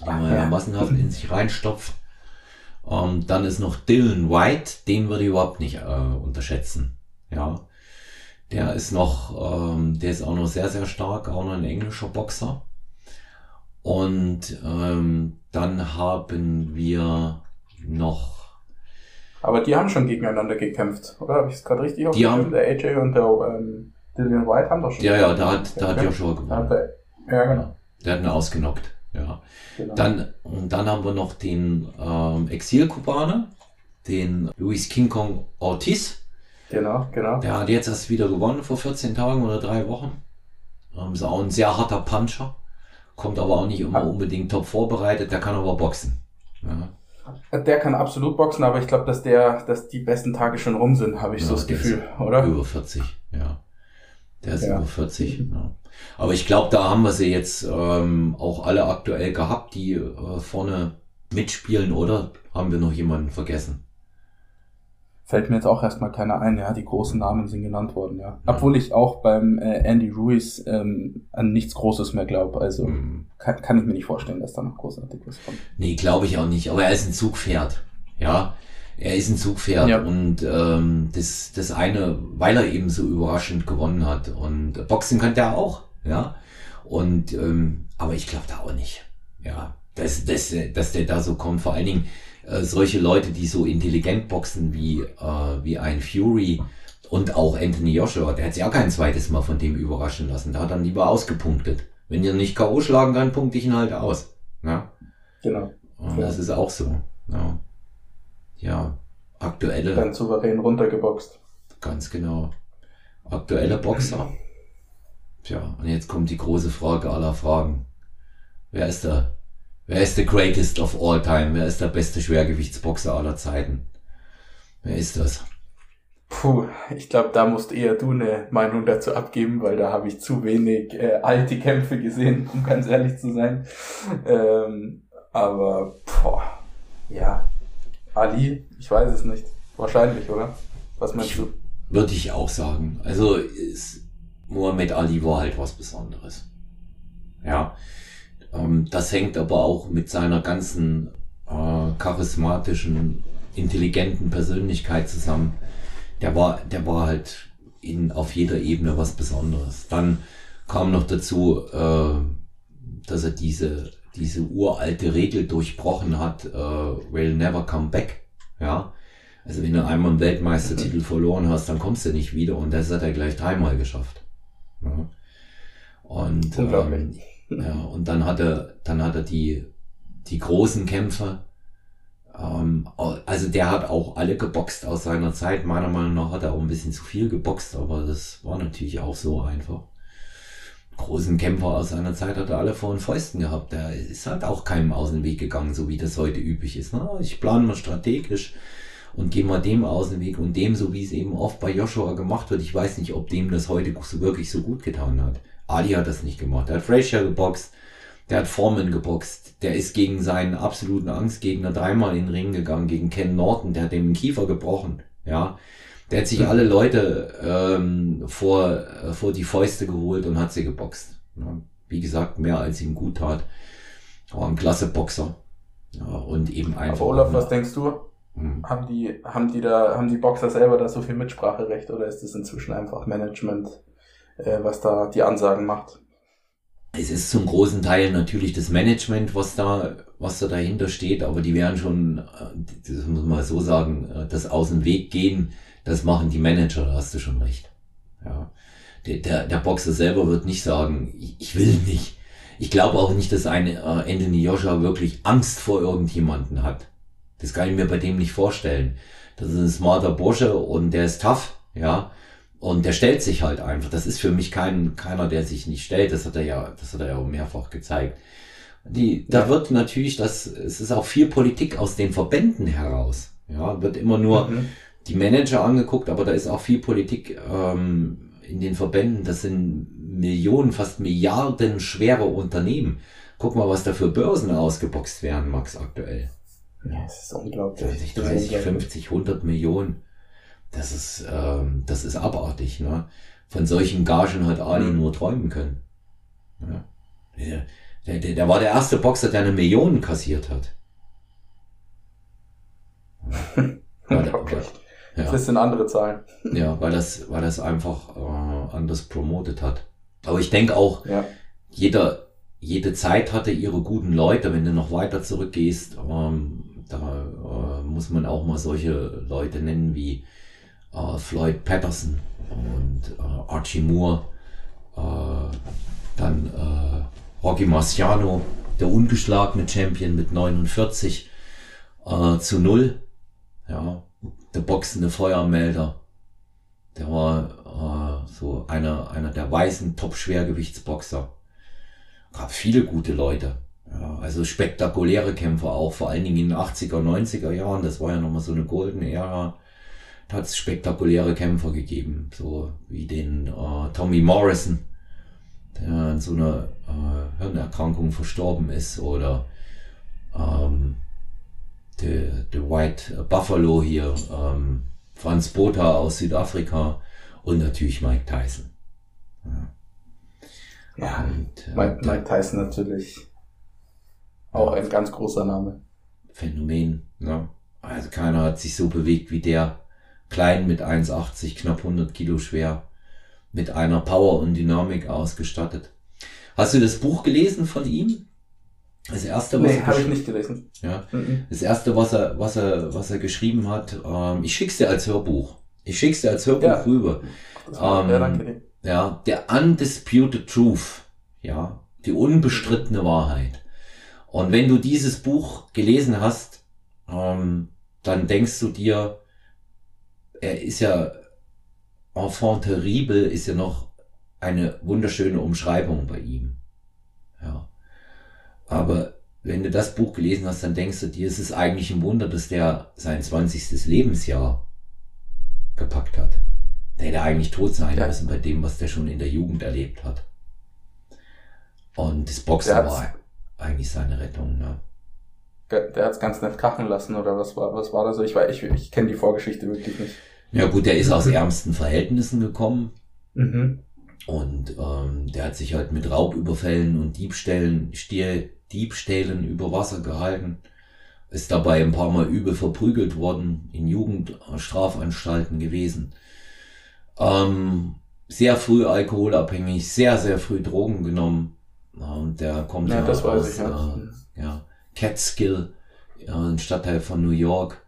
den man ja. massenhaft in sich reinstopft. Ähm, dann ist noch Dylan White, den würde ich überhaupt nicht äh, unterschätzen. Ja. Der ist noch, ähm, der ist auch noch sehr, sehr stark, auch noch ein englischer Boxer. Und ähm, dann haben wir noch. Aber die haben schon gegeneinander gekämpft, oder? Habe ich es gerade richtig die haben, Der AJ und der ähm, Dillian White haben doch schon. Ja, ja, da hat, da hat Joshua gewonnen. Der, ja, genau. Der hat ihn ausgenockt, ja. Genau. Dann, und dann haben wir noch den ähm, Exil-Kubaner, den Luis King Kong Ortiz. Genau, genau. Der hat jetzt erst wieder gewonnen vor 14 Tagen oder drei Wochen. Ähm, ist auch ein sehr harter Puncher. Kommt aber auch nicht immer unbedingt top vorbereitet. Der kann aber boxen. Ja. Der kann absolut boxen, aber ich glaube, dass der, dass die besten Tage schon rum sind, habe ich ja, so das Gefühl, oder? Über 40, ja. Der ist ja. über 40. Ja. Aber ich glaube, da haben wir sie jetzt ähm, auch alle aktuell gehabt, die äh, vorne mitspielen, oder haben wir noch jemanden vergessen? Fällt mir jetzt auch erstmal keiner ein. Ja, die großen Namen sind genannt worden, ja. Obwohl ich auch beim äh, Andy Ruiz ähm, an nichts Großes mehr glaube. Also mhm. kann, kann ich mir nicht vorstellen, dass da noch großartig was kommt. Nee, glaube ich auch nicht. Aber er ist ein Zugpferd. Ja, er ist ein Zugpferd ja. und ähm, das, das eine, weil er eben so überraschend gewonnen hat. Und Boxen kann der auch, ja. Und ähm, aber ich glaube da auch nicht. Ja, dass, dass, dass der da so kommt. Vor allen Dingen, äh, solche Leute, die so intelligent boxen wie, äh, wie ein Fury und auch Anthony Joshua, der hat sich auch kein zweites Mal von dem überraschen lassen. Da hat er lieber ausgepunktet. Wenn ihr nicht K.O. schlagen kann, punkte ich ihn halt aus. Ja? Genau. Und ja. das ist auch so. Ja. ja, aktuelle. Dann souverän runtergeboxt. Ganz genau. Aktuelle Boxer. [LAUGHS] Tja, und jetzt kommt die große Frage aller Fragen. Wer ist der Wer ist the greatest of all time? Wer ist der beste Schwergewichtsboxer aller Zeiten? Wer ist das? Puh, ich glaube, da musst eher du eine Meinung dazu abgeben, weil da habe ich zu wenig äh, alte Kämpfe gesehen, [LAUGHS] um ganz ehrlich zu sein. Ähm, aber, boah, ja, Ali, ich weiß es nicht. Wahrscheinlich, oder? Was meinst ich, du? Würde ich auch sagen. Also, ist, Muhammad Ali war halt was Besonderes. Ja, ähm, das hängt aber auch mit seiner ganzen äh, charismatischen, intelligenten Persönlichkeit zusammen. Der war, der war halt in, auf jeder Ebene was Besonderes. Dann kam noch dazu, äh, dass er diese, diese uralte Regel durchbrochen hat, äh, will never come back. Ja. Also wenn du einmal einen Weltmeistertitel mhm. verloren hast, dann kommst du nicht wieder und das hat er gleich dreimal geschafft. Ja. Und ähm, ja, und dann hat er, dann hat er die, die großen Kämpfe. Ähm, also der hat auch alle geboxt aus seiner Zeit. Meiner Meinung nach hat er auch ein bisschen zu viel geboxt, aber das war natürlich auch so einfach. Großen Kämpfer aus seiner Zeit hat er alle vor den Fäusten gehabt. Der ist halt auch keinem aus dem Weg gegangen, so wie das heute üblich ist. Ne? Ich plane mal strategisch und gehe mal dem aus dem Weg und dem, so wie es eben oft bei Joshua gemacht wird. Ich weiß nicht, ob dem das heute so wirklich so gut getan hat. Ali hat das nicht gemacht. Der hat Frazier geboxt, der hat Foreman geboxt, der ist gegen seinen absoluten Angstgegner dreimal in den Ring gegangen, gegen Ken Norton, der hat dem den Kiefer gebrochen, ja. Der hat sich alle Leute ähm, vor, äh, vor die Fäuste geholt und hat sie geboxt. Ja. Wie gesagt, mehr als ihm gut tat. War ein klasse Boxer. Ja, und eben einfach. Aber Olaf, was denkst du? Hm. Haben die, haben die da, haben die Boxer selber da so viel Mitspracherecht oder ist das inzwischen einfach Management was da die Ansagen macht. Es ist zum großen Teil natürlich das Management, was da, was da dahinter steht, aber die werden schon, äh, das muss man so sagen, äh, das aus dem Weg gehen, das machen die Manager, da hast du schon recht. Ja. Der, der, der Boxer selber wird nicht sagen, ich, ich will nicht. Ich glaube auch nicht, dass ein äh, Anthony Joshua wirklich Angst vor irgendjemanden hat. Das kann ich mir bei dem nicht vorstellen. Das ist ein smarter Bursche und der ist tough, ja. Und der stellt sich halt einfach. Das ist für mich kein, keiner, der sich nicht stellt. Das hat er ja, das hat er ja auch mehrfach gezeigt. Die, da wird natürlich das, es ist auch viel Politik aus den Verbänden heraus. Ja, wird immer nur mhm. die Manager angeguckt, aber da ist auch viel Politik ähm, in den Verbänden. Das sind Millionen, fast Milliarden schwere Unternehmen. Guck mal, was da für Börsen ausgeboxt werden, Max, aktuell. Ja, das ist unglaublich. 30, 30 50, 100 Millionen. Das ist, ähm, das ist abartig. Ne? Von solchen Gagen hat Ali mhm. nur träumen können. Ja. Der, der, der, war der erste Boxer, der eine Million kassiert hat. Ja. [LAUGHS] okay. ja. Das sind andere Zahlen. Ja, weil das, weil das einfach äh, anders promotet hat. Aber ich denke auch, ja. jeder, jede Zeit hatte ihre guten Leute. Wenn du noch weiter zurückgehst, ähm, da äh, muss man auch mal solche Leute nennen wie äh, Floyd Patterson und äh, Archie Moore, äh, dann äh, Rocky Marciano, der ungeschlagene Champion mit 49 äh, zu 0. Ja, der boxende Feuermelder. Der war so einer, einer der weißen Top-Schwergewichtsboxer. Gab viele gute Leute. Ja, also spektakuläre Kämpfer auch, vor allen Dingen in den 80er, 90er Jahren. Das war ja nochmal so eine goldene Ära hat es spektakuläre Kämpfer gegeben, so wie den äh, Tommy Morrison, der an so einer äh, Hirnerkrankung verstorben ist, oder ähm, der, der White Buffalo hier, ähm, Franz Botha aus Südafrika und natürlich Mike Tyson. Ja, ja und, äh, Mike, Mike Tyson natürlich auch ein ganz großer Name. Phänomen, ne? Also keiner hat sich so bewegt wie der klein mit 1,80, knapp 100 Kilo schwer, mit einer Power und Dynamik ausgestattet. Hast du das Buch gelesen von ihm? Das erste, was nee, habe ich nicht gelesen. Ja, mhm. das erste, was er, was er, was er geschrieben hat. Ähm, ich schick's dir als Hörbuch. Ich schick's dir als Hörbuch ja. rüber. Ähm, ja, danke. Ja, der undisputed truth. Ja, die unbestrittene Wahrheit. Und wenn du dieses Buch gelesen hast, ähm, dann denkst du dir, er ist ja enfant terrible, ist ja noch eine wunderschöne Umschreibung bei ihm. Ja. Aber wenn du das Buch gelesen hast, dann denkst du dir, es ist eigentlich ein Wunder, dass der sein 20. Lebensjahr gepackt hat. Der hätte eigentlich tot sein ja. müssen bei dem, was der schon in der Jugend erlebt hat. Und das Boxen war eigentlich seine Rettung, ne? Der, es ganz nett kachen lassen, oder was war, was war das? Ich, ich, ich kenne die Vorgeschichte wirklich nicht. Ja gut, der ist aus ärmsten Verhältnissen gekommen. Mhm. Und ähm, der hat sich halt mit Raubüberfällen und Diebstählen, Stier, Diebstählen über Wasser gehalten. Ist dabei ein paar Mal übel verprügelt worden, in Jugendstrafanstalten gewesen. Ähm, sehr früh alkoholabhängig, sehr, sehr früh Drogen genommen. Und der kommt ja, ja aus ich, ja. Äh, ja, Catskill, äh, ein Stadtteil von New York.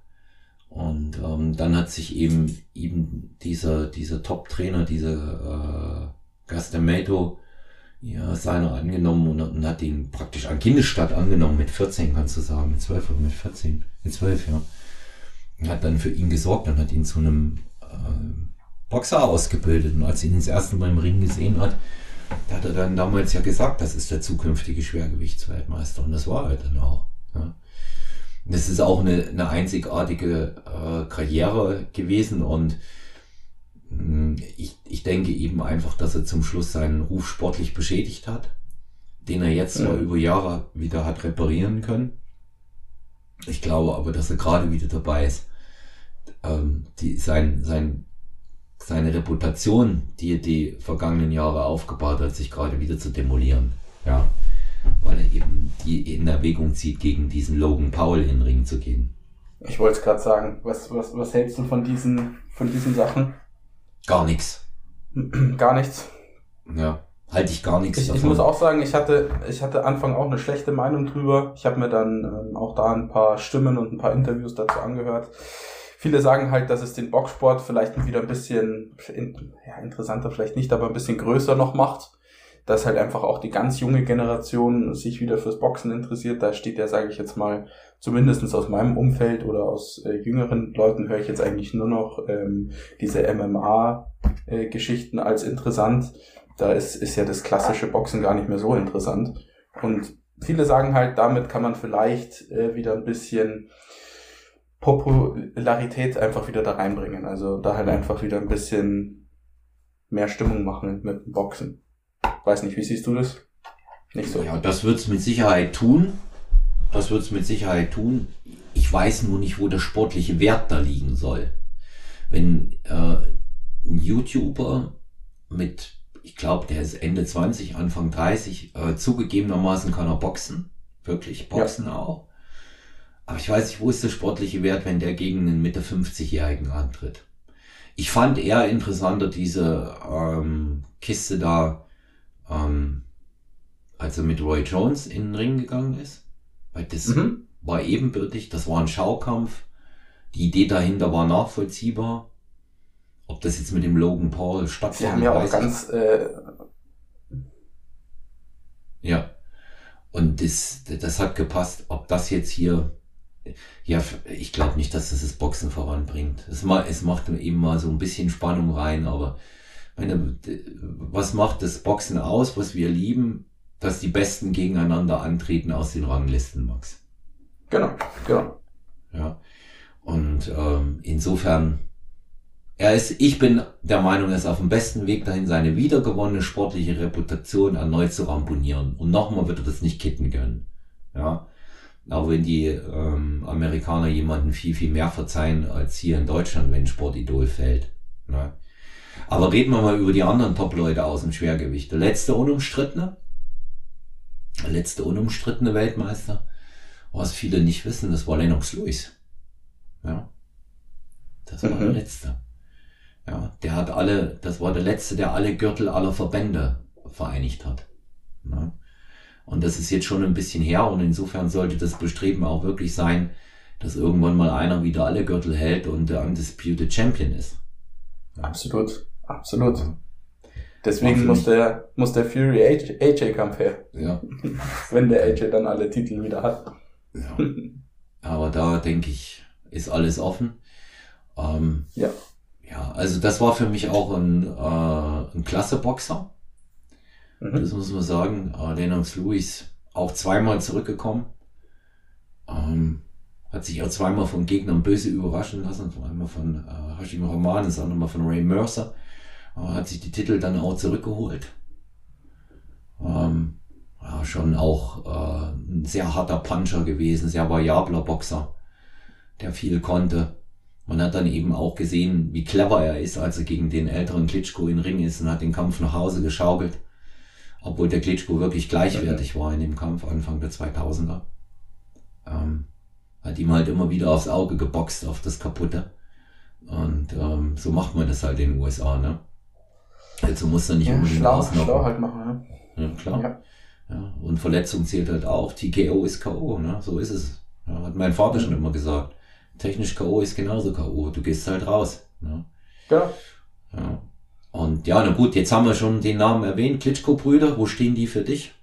Und ähm, dann hat sich eben eben dieser dieser Top-Trainer, dieser äh, Gastamato, ja, seiner angenommen und, und, hat ihn praktisch an Kindesstadt angenommen, mit 14 kannst du sagen, mit 12 oder mit 14, mit 12, ja. Und hat dann für ihn gesorgt und hat ihn zu einem äh, Boxer ausgebildet. Und als er ihn das erste Mal im Ring gesehen hat, da hat er dann damals ja gesagt, das ist der zukünftige Schwergewichtsweltmeister. Und das war er dann auch. Ja. Das ist auch eine, eine einzigartige äh, Karriere gewesen und mh, hm, ich, ich denke eben einfach, dass er zum Schluss seinen Ruf sportlich beschädigt hat, den er jetzt ja. über Jahre wieder hat reparieren können. Ich glaube aber, dass er gerade wieder dabei ist, ähm, die, sein, sein, seine Reputation, die er die vergangenen Jahre aufgebaut hat, sich gerade wieder zu demolieren. Ja weil er eben die in Erwägung zieht, gegen diesen Logan Paul in den Ring zu gehen. Ich wollte es gerade sagen. Was, was, was hältst du von diesen, von diesen Sachen? Gar nichts. [CLEARS THROAT] Gar nichts. Ja, halte ich gar nichts ich, Ich muss auch sagen, ich hatte, ich hatte Anfang auch eine schlechte Meinung drüber. Ich habe mir dann ähm, auch da ein paar Stimmen und ein paar Interviews dazu angehört. Viele sagen halt, dass es den Boxsport vielleicht wieder ein bisschen ja, interessanter, vielleicht nicht, aber ein bisschen größer noch macht dass halt einfach auch die ganz junge Generation sich wieder fürs Boxen interessiert. Da steht ja, sage ich jetzt mal, zumindestens aus meinem Umfeld oder aus äh, jüngeren Leuten höre ich jetzt eigentlich nur noch ähm, diese MMA-Geschichten äh, als interessant. Da ist, ist ja das klassische Boxen gar nicht mehr so interessant. Und viele sagen halt, damit kann man vielleicht äh, wieder ein bisschen Popularität einfach wieder da reinbringen. Also da halt einfach wieder ein bisschen mehr Stimmung machen mit dem Boxen. Weiß nicht, wie siehst du das? Nicht so. Ja, das wird's mit Sicherheit tun. Das wird's mit Sicherheit tun. Ich weiß nur nicht, wo der sportliche Wert da liegen soll. Wenn äh, ein YouTuber mit, ich glaube, der ist Ende 20, Anfang 30, äh, zugegebenermaßen kann er boxen. Wirklich boxen ja. auch. Aber ich weiß nicht, wo ist der sportliche Wert, wenn der gegen einen Mitte 50-Jährigen antritt. Ich fand eher interessanter diese ähm, Kiste da, ähm, als er mit Roy Jones in den Ring gegangen ist. Weil das mhm. war ebenbürtig, das war ein Schaukampf. Die Idee dahinter war nachvollziehbar. Ob das jetzt mit dem Logan Paul stattfindet. Sie haben ja auch ganz. Äh ja. Und das, das hat gepasst. Ob das jetzt hier ja, ich glaube nicht, dass das das Boxen voranbringt. Es, ma es macht eben mal so ein bisschen Spannung rein, aber meine, was macht das Boxen aus, was wir lieben, dass die Besten gegeneinander antreten aus den Ranglisten, Max? Genau, genau. Ja. Und ähm, insofern, er ist, ich bin der Meinung, er ist auf dem besten Weg dahin, seine wiedergewonnene sportliche Reputation erneut zu ramponieren. Und nochmal wird er das nicht kitten können. Ja. Auch wenn die ähm, Amerikaner jemanden viel, viel mehr verzeihen als hier in Deutschland, wenn Sportidol fällt. Ne? Aber reden wir mal über die anderen Top-Leute aus dem Schwergewicht. Der letzte unumstrittene, der letzte unumstrittene Weltmeister, was viele nicht wissen, das war Lennox Lewis. Ja. Das war mhm. der letzte. Ja, der hat alle, das war der letzte, der alle Gürtel aller Verbände vereinigt hat. Ja. Und das ist jetzt schon ein bisschen her und insofern sollte das Bestreben auch wirklich sein, dass irgendwann mal einer wieder alle Gürtel hält und der Undisputed Champion ist. Absolut, absolut. Deswegen muss der, muss der Fury AJ-Kampf her. Ja. [LAUGHS] Wenn der AJ dann alle Titel wieder hat. Ja. Aber da denke ich, ist alles offen. Ähm, ja. Ja, also das war für mich auch ein, äh, ein klasse Boxer. Mhm. Das muss man sagen. Äh, Lennox Lewis auch zweimal zurückgekommen. Ähm, hat sich auch zweimal von Gegnern böse überraschen lassen. Einmal von äh, Hashim Rahman, das andere Mal von Ray Mercer. Hat sich die Titel dann auch zurückgeholt. Ähm, ja, schon auch äh, ein sehr harter Puncher gewesen, sehr variabler Boxer, der viel konnte. Man hat dann eben auch gesehen, wie clever er ist, als er gegen den älteren Klitschko in Ring ist und hat den Kampf nach Hause geschaukelt obwohl der Klitschko wirklich gleichwertig war in dem Kampf Anfang der 2000er. Ähm, hat ihm halt immer wieder aufs Auge geboxt, auf das Kaputte. Und ähm, so macht man das halt in den USA, ne? Also muss er nicht ja, unbedingt schlau, schlau halt machen, ne? Ja, klar. Ja. ja. Und Verletzung zählt halt auch. TKO ist K.O., ne? So ist es. Ja, hat mein Vater schon immer gesagt. Technisch K.O. ist genauso K.O. Du gehst halt raus. Ne? Ja. ja. Und ja, na gut, jetzt haben wir schon den Namen erwähnt. Klitschko-Brüder, wo stehen die für dich?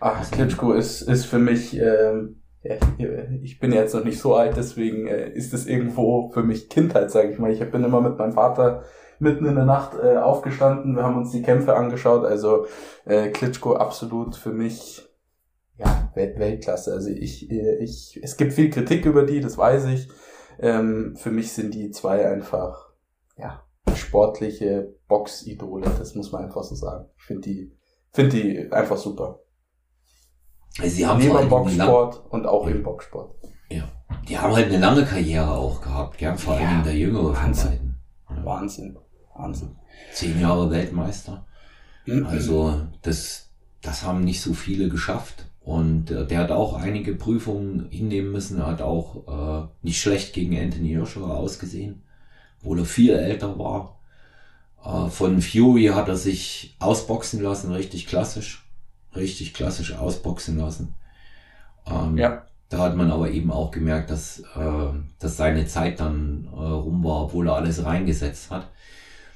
Ach, also, Klitschko ist, ist für mich, ähm, ja, ich bin jetzt noch nicht so alt, deswegen äh, ist es irgendwo für mich Kindheit, sage ich mal. Ich bin immer mit meinem Vater mitten in der Nacht äh, aufgestanden, wir haben uns die Kämpfe angeschaut, also äh, Klitschko absolut für mich ja, Welt Weltklasse. Also ich, äh, ich, es gibt viel Kritik über die, das weiß ich. Ähm, für mich sind die zwei einfach, ja, sportliche Box-Idole, das muss man einfach so sagen. Ich finde die, finde die einfach super. Sie haben Neben Boxsport und auch ja. im Boxsport. Ja. Die haben halt eine lange Karriere auch gehabt, gern vor allem ja. der Jüngere von beiden. Ja. Wahnsinn. Wahnsinn. Zehn Jahre Weltmeister. Mhm. Also, das, das haben nicht so viele geschafft. Und äh, der hat auch einige Prüfungen hinnehmen müssen. Er hat auch äh, nicht schlecht gegen Anthony Joshua ausgesehen obwohl er viel älter war. Äh, von Fury hat er sich ausboxen lassen, richtig klassisch. Richtig klassisch ausboxen lassen. Ähm, ja. Da hat man aber eben auch gemerkt, dass, äh, dass seine Zeit dann äh, rum war, obwohl er alles reingesetzt hat.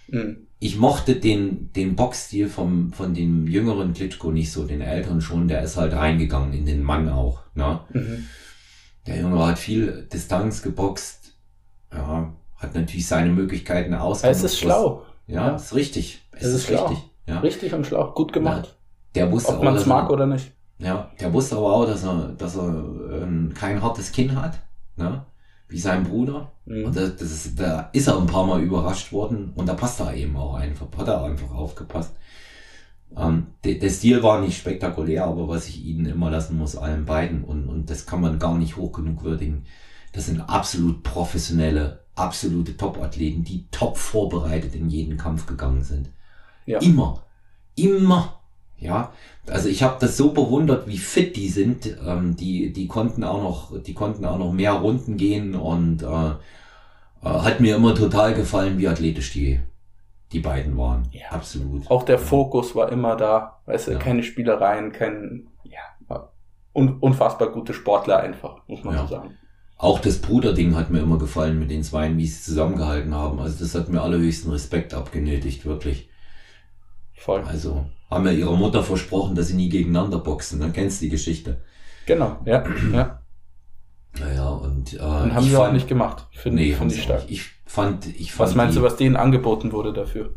Mhm. ich mochte den, den Boxstil vom, von dem jüngeren Klitschko nicht so, den älteren schon, der ist halt reingegangen in den Mann auch, ne? Mhm. Der Junge hat viel Distanz geboxt, ja, hat natürlich seine Möglichkeiten ausgenutzt. Es ist schlau. Ja, ja, ist richtig. Es, es ist, ist richtig. Ja. Richtig und schlau. Gut gemacht. Ja, der wusste Ob man es mag oder nicht. Ja, der wusste aber auch, dass er, dass er ähm, kein hartes Kinn hat, ne? Wie sein Bruder. Mhm. Und das, das ist, da ist er ein paar Mal überrascht worden und da passt er eben auch einfach, hat er einfach aufgepasst. Ähm, der, der Stil war nicht spektakulär, aber was ich ihnen immer lassen muss, allen beiden, und, und das kann man gar nicht hoch genug würdigen, das sind absolut professionelle, absolute Top-Athleten, die top vorbereitet in jeden Kampf gegangen sind. Ja. Immer. Immer. Ja, also ich habe das so bewundert, wie fit die sind. Ähm, die, die konnten auch noch, die konnten auch noch mehr Runden gehen und äh, äh, hat mir immer total gefallen, wie athletisch die, die beiden waren. Ja. Absolut. Auch der Fokus war immer da. Weißt du, ja. keine Spielereien, kein, ja, un, unfassbar gute Sportler einfach, muss man ja. so sagen. Auch das Bruderding hat mir immer gefallen mit den Zweien, wie sie zusammengehalten haben. Also das hat mir allerhöchsten Respekt abgenötigt, wirklich. Voll. Also haben ja ihrer Mutter versprochen, dass sie nie gegeneinander boxen. Dann kennst du die Geschichte. Genau, ja. ja. Naja, und, äh, und haben sie auch nicht gemacht. Finde nee, find ich stark. Ich fand, ich fand. Was meinst die, du, was denen angeboten wurde dafür?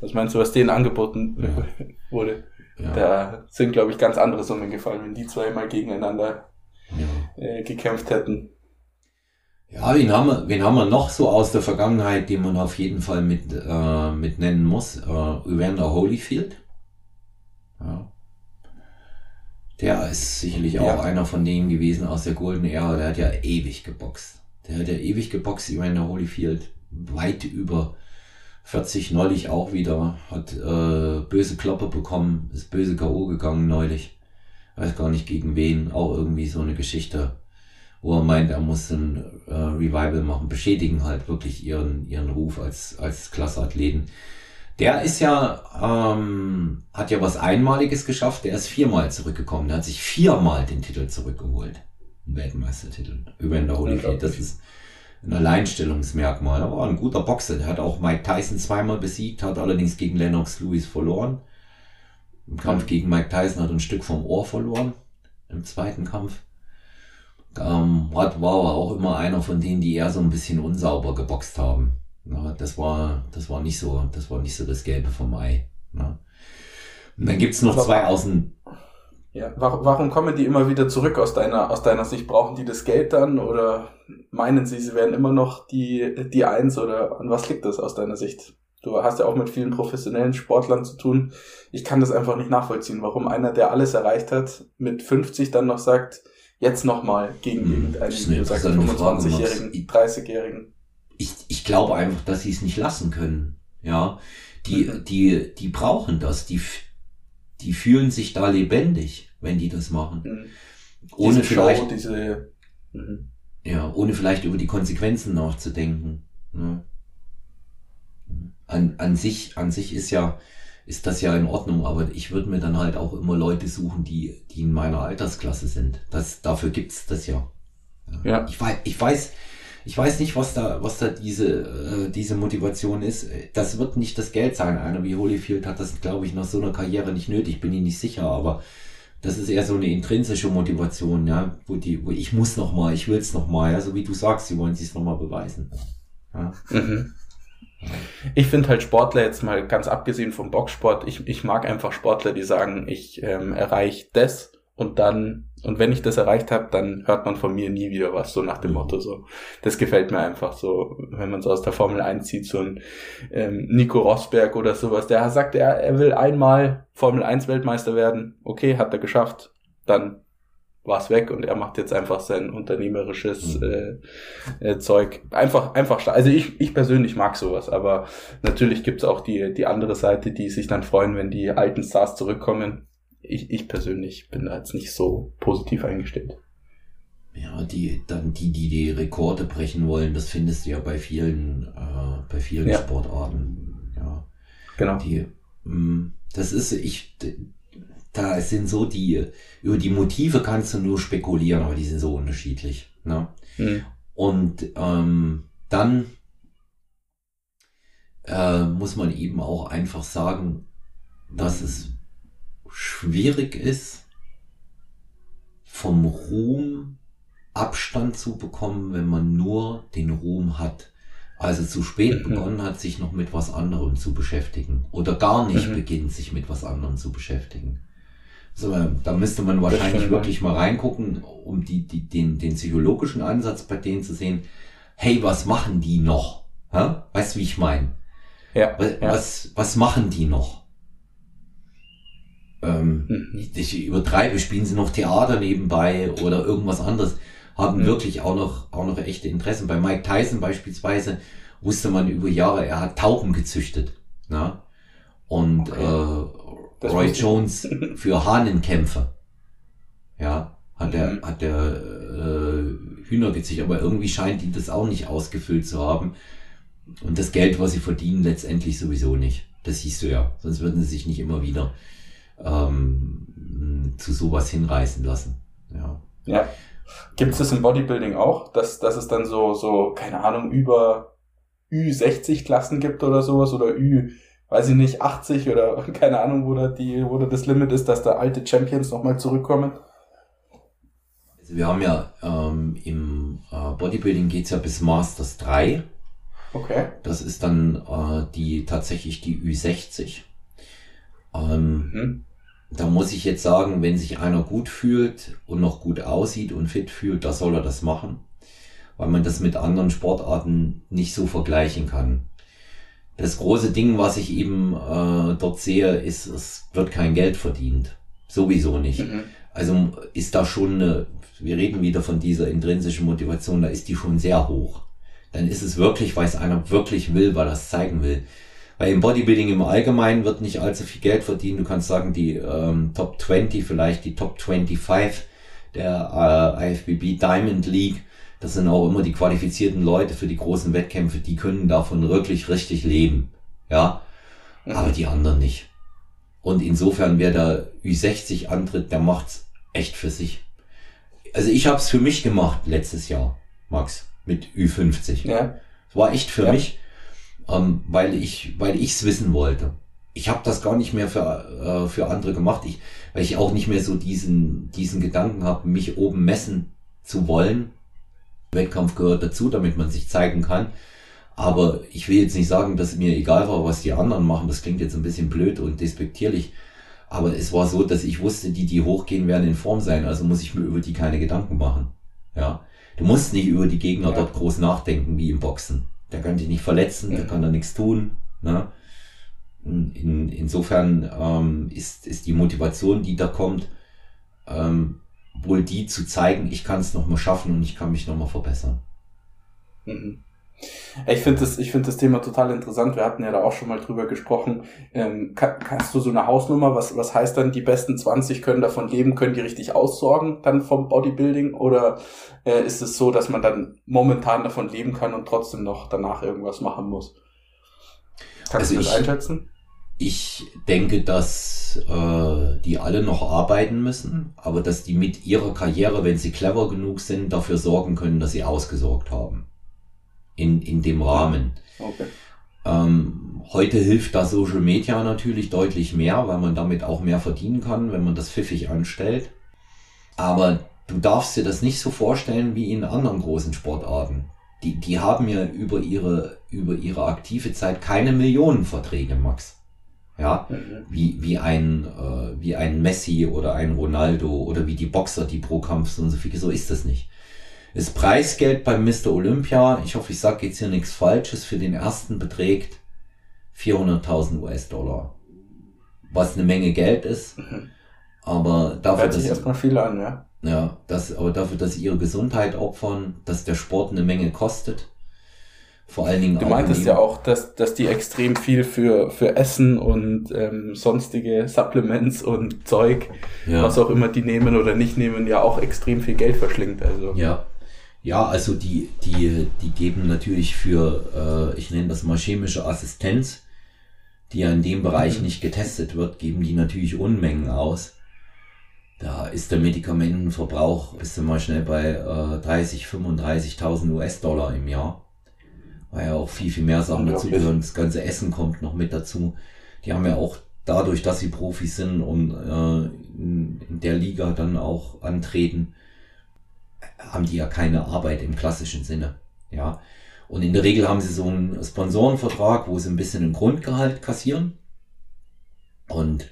Was meinst du, was denen angeboten ja. [LAUGHS] wurde? Ja. Da sind, glaube ich, ganz andere Summen gefallen, wenn die zwei mal gegeneinander ja. äh, gekämpft hätten. Ja, wen haben, wir, wen haben wir noch so aus der Vergangenheit, den man auf jeden Fall mit, äh, mit nennen muss? Äh, Evander Holyfield. Ja. Der ist sicherlich auch ja. einer von denen gewesen aus der Golden Era. Der hat ja ewig geboxt. Der hat ja ewig geboxt, Evander Holyfield. Weit über 40 neulich auch wieder. Hat äh, böse Kloppe bekommen, ist böse K.O. gegangen neulich. Weiß gar nicht gegen wen. Auch irgendwie so eine Geschichte wo er meint, er muss ein äh, Revival machen, beschädigen halt wirklich ihren, ihren Ruf als, als Klasseathleten. Der ist ja, ähm, hat ja was Einmaliges geschafft, der ist viermal zurückgekommen, der hat sich viermal den Titel zurückgeholt. Ein Weltmeistertitel über in der Holyfield. Das ist ein Alleinstellungsmerkmal. Er war ein guter Boxer, der hat auch Mike Tyson zweimal besiegt, hat allerdings gegen Lennox Lewis verloren. Im Kampf gegen Mike Tyson hat er ein Stück vom Ohr verloren. Im zweiten Kampf. Ähm, war aber auch immer einer von denen, die eher so ein bisschen unsauber geboxt haben. Ja, das war, das war nicht so, das war nicht so das Gelbe vom Ei. Ja. Und dann gibt's noch zwei außen. Ja, warum kommen die immer wieder zurück aus deiner, aus deiner Sicht? Brauchen die das Geld dann oder meinen sie, sie wären immer noch die, die Eins oder an was liegt das aus deiner Sicht? Du hast ja auch mit vielen professionellen Sportlern zu tun. Ich kann das einfach nicht nachvollziehen, warum einer, der alles erreicht hat, mit 50 dann noch sagt, jetzt nochmal gegen hm, irgendeinen, du sagst 25-Jährigen, 30-Jährigen? Ich, ich glaube einfach, dass sie es nicht lassen können. Ja, die, mhm. die, die brauchen das. Die, die fühlen sich da lebendig, wenn die das machen. Mhm. Ohne diese vielleicht, Show, diese, mhm. ja, ohne vielleicht über die Konsequenzen nachzudenken. Ja. An, an sich, an sich ist ja, ist das ja in Ordnung, aber ich würde mir dann halt auch immer Leute suchen, die, die in meiner Altersklasse sind. Das, dafür gibt's das ja. Ja. Ich weiß, ich weiß, ich weiß nicht, was da, was da diese, äh, diese Motivation ist. Das wird nicht das Geld sein. Einer wie Holyfield hat das, glaube ich, nach so einer Karriere nicht nötig, bin ich nicht sicher, aber das ist eher so eine intrinsische Motivation, ja, wo die, wo ich muss noch mal, ich will's noch mal, ja, so wie du sagst, sie wollen sich's noch mal beweisen. Ja. Mhm. Ich finde halt Sportler jetzt mal ganz abgesehen vom Boxsport, ich, ich mag einfach Sportler, die sagen, ich ähm, erreiche das und dann, und wenn ich das erreicht habe, dann hört man von mir nie wieder was, so nach dem Motto so. Das gefällt mir einfach so, wenn man so aus der Formel 1 zieht, so ein ähm, Nico Rosberg oder sowas, der sagt, er, er will einmal Formel 1 Weltmeister werden, okay, hat er geschafft, dann war es weg und er macht jetzt einfach sein unternehmerisches mhm. äh, äh, Zeug. Einfach, einfach, also ich, ich persönlich mag sowas, aber natürlich gibt's auch die, die andere Seite, die sich dann freuen, wenn die alten Stars zurückkommen. Ich, ich persönlich bin da jetzt nicht so positiv eingestellt. Ja, die, dann die, die die Rekorde brechen wollen, das findest du ja bei vielen, äh, bei vielen ja. Sportarten. Ja. Genau. Die, mh, mm, das ist, ich, da sind so die, über die Motive kannst du nur spekulieren, aber die sind so unterschiedlich. Ne? Mhm. Und ähm, dann äh, muss man eben auch einfach sagen, dass es schwierig ist, vom Ruhm Abstand zu bekommen, wenn man nur den Ruhm hat. Also zu spät mhm. begonnen hat, sich noch mit was anderem zu beschäftigen. Oder gar nicht mhm. beginnt, sich mit was anderem zu beschäftigen. So, da müsste man wahrscheinlich wirklich mal reingucken, um die, die, den, den psychologischen Ansatz bei denen zu sehen. Hey, was machen die noch? Ha? Weißt du, wie ich meine? Ja, was, ja. was, was machen die noch? Ähm, mhm. ich, übertreibe, spielen sie noch Theater nebenbei oder irgendwas anderes, haben mhm. wirklich auch noch, auch noch echte Interessen. Bei Mike Tyson beispielsweise wusste man über Jahre, er hat Tauben gezüchtet. Na? Und okay. äh, Roy Jones [LAUGHS] für Hahnenkämpfe. Ja, hat er, mhm. hat er äh, Hühner gezüchtet, aber irgendwie scheint ihn das auch nicht ausgefüllt zu haben. Und das Geld, was sie verdienen, letztendlich sowieso nicht. Das siehst du ja. Sonst würden sie sich nicht immer wieder ähm, zu sowas hinreißen lassen. Ja. ja. Gibt es das im Bodybuilding auch, dass, dass es dann so, so, keine Ahnung, über Ü60-Klassen gibt oder sowas oder Ü, weiß ich nicht, 80 oder [LAUGHS] keine Ahnung, wo da die, wo da das Limit ist, dass da alte Champions nochmal zurückkommen? Also wir haben ja ähm, im äh, Bodybuilding geht's ja bis Masters 3. Okay. Das ist dann äh, die tatsächlich die Ü60. Ähm, mhm. Da muss ich jetzt sagen, wenn sich einer gut fühlt und noch gut aussieht und fit fühlt, da soll er das machen, weil man das mit anderen Sportarten nicht so vergleichen kann. Das große Ding, was ich eben äh, dort sehe, ist, es wird kein Geld verdient. Sowieso nicht. Mhm. Also ist da schon eine, wir reden wieder von dieser intrinsischen Motivation, da ist die schon sehr hoch. Dann ist es wirklich, weil es einer wirklich will, weil er es zeigen will. Weil im Bodybuilding im Allgemeinen wird nicht allzu viel Geld verdient. Du kannst sagen, die ähm, Top 20, vielleicht die Top 25 der äh, IFBB Diamond League, das sind auch immer die qualifizierten Leute für die großen Wettkämpfe, die können davon wirklich richtig leben. Ja, mhm. aber die anderen nicht. Und insofern, wer da Ü60 antritt, der macht's echt für sich. Also ich habe es für mich gemacht letztes Jahr, Max, mit Ü50. Ja. Es war echt für ja. mich ähm, weil ich weil ich's wissen wollte. Ich habe das gar nicht mehr für, äh, für andere gemacht, ich, weil ich auch nicht mehr so diesen, diesen Gedanken habe, mich oben messen zu wollen. Wettkampf gehört dazu, damit man sich zeigen kann. Aber ich will jetzt nicht sagen, dass mir egal war, was die anderen machen. Das klingt jetzt ein bisschen blöd und despektierlich. Aber es war so, dass ich wusste, die, die hochgehen, werden in Form sein. Also muss ich mir über die keine Gedanken machen. Ja. Du musst nicht über die Gegner ja. dort groß nachdenken, wie im Boxen der kann dich nicht verletzen, der kann da nichts tun. Ne? In, insofern ähm, ist, ist die Motivation, die da kommt, ähm, wohl die zu zeigen, ich kann es nochmal schaffen und ich kann mich nochmal verbessern. Mhm. Ich finde das, ich finde das Thema total interessant. Wir hatten ja da auch schon mal drüber gesprochen. Ähm, kann, kannst du so eine Hausnummer? Was, was heißt dann, die besten 20 können davon leben? Können die richtig aussorgen dann vom Bodybuilding? Oder äh, ist es so, dass man dann momentan davon leben kann und trotzdem noch danach irgendwas machen muss? Kannst also du das ich, einschätzen? Ich denke, dass äh, die alle noch arbeiten müssen, aber dass die mit ihrer Karriere, wenn sie clever genug sind, dafür sorgen können, dass sie ausgesorgt haben in, in dem Rahmen. Okay. Ähm, heute hilft da Social Media natürlich deutlich mehr, weil man damit auch mehr verdienen kann, wenn man das pfiffig anstellt. Aber du darfst dir das nicht so vorstellen wie in anderen großen Sportarten. Die, die haben ja über ihre, über ihre aktive Zeit keine Millionenverträge, Max. Ja, mhm. wie, wie ein, äh, wie ein Messi oder ein Ronaldo oder wie die Boxer, die pro Kampf so und so viel, so ist das nicht. Das Preisgeld beim Mr. Olympia, ich hoffe, ich sage jetzt hier nichts Falsches, für den ersten beträgt 400.000 US-Dollar. Was eine Menge Geld ist. Mhm. Aber dafür, Hört sich dass, erstmal viel an, ja. Ja, das, aber dafür, dass sie ihre Gesundheit opfern, dass der Sport eine Menge kostet. Vor allen Dingen Du meintest ja auch, dass, dass die extrem viel für, für Essen und ähm, sonstige Supplements und Zeug, ja. was auch immer die nehmen oder nicht nehmen, ja auch extrem viel Geld verschlingt. Also. Ja, ja, also die, die, die geben natürlich für, äh, ich nenne das mal chemische Assistenz, die ja in dem Bereich mhm. nicht getestet wird, geben die natürlich Unmengen aus. Da ist der Medikamentenverbrauch, bist du mal schnell bei äh, 30, 35.000 US-Dollar im Jahr. weil ja auch viel, viel mehr Sachen dazu gehören. Das ganze Essen kommt noch mit dazu. Die haben ja auch dadurch, dass sie Profis sind und äh, in der Liga dann auch antreten, haben die ja keine Arbeit im klassischen Sinne. Ja. Und in der Regel haben sie so einen Sponsorenvertrag, wo sie ein bisschen ein Grundgehalt kassieren. Und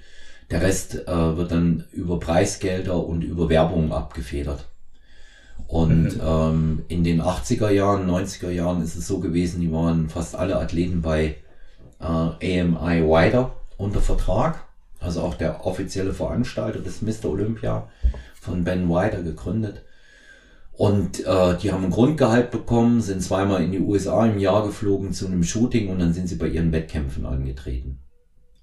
der Rest äh, wird dann über Preisgelder und über Werbung abgefedert. Und mhm. ähm, in den 80er Jahren, 90er Jahren ist es so gewesen, die waren fast alle Athleten bei äh, AMI Wider unter Vertrag. Also auch der offizielle Veranstalter des Mr. Olympia von Ben Wider gegründet. Und äh, die haben ein Grundgehalt bekommen, sind zweimal in die USA im Jahr geflogen zu einem Shooting und dann sind sie bei ihren Wettkämpfen angetreten.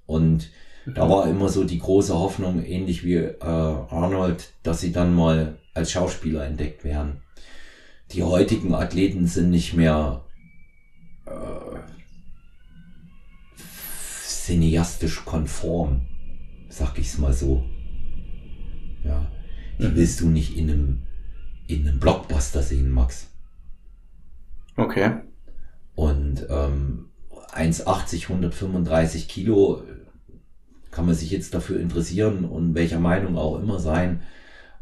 Und mhm. da war immer so die große Hoffnung, ähnlich wie äh, Arnold, dass sie dann mal als Schauspieler entdeckt werden. Die heutigen Athleten sind nicht mehr äh, cineastisch konform, sag ich's mal so. Ja, die mhm. willst du nicht in einem in einem Blockbuster sehen, Max. Okay. Und ähm, 1,80, 135 Kilo kann man sich jetzt dafür interessieren und welcher Meinung auch immer sein.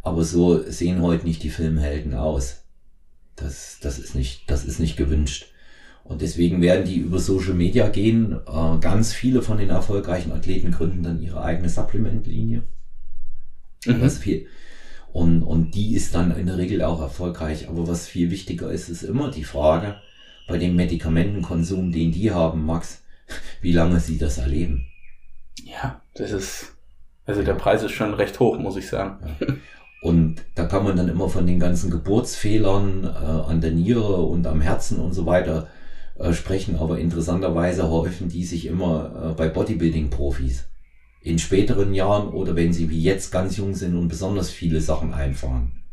Aber so sehen heute nicht die Filmhelden aus. Das, das ist nicht, das ist nicht gewünscht. Und deswegen werden die über Social Media gehen. Äh, ganz viele von den erfolgreichen Athleten gründen dann ihre eigene Supplement-Linie. Mhm. Was viel, und, und die ist dann in der Regel auch erfolgreich. Aber was viel wichtiger ist, ist immer die Frage bei dem Medikamentenkonsum, den die haben, Max, [LAUGHS] wie lange sie das erleben. Ja, das ist, also der Preis ist schon recht hoch, muss ich sagen. Ja. Und da kann man dann immer von den ganzen Geburtsfehlern äh, an der Niere und am Herzen und so weiter äh, sprechen, aber interessanterweise häufen die sich immer äh, bei Bodybuilding-Profis in späteren Jahren oder wenn sie wie jetzt ganz jung sind und besonders viele Sachen einfahren.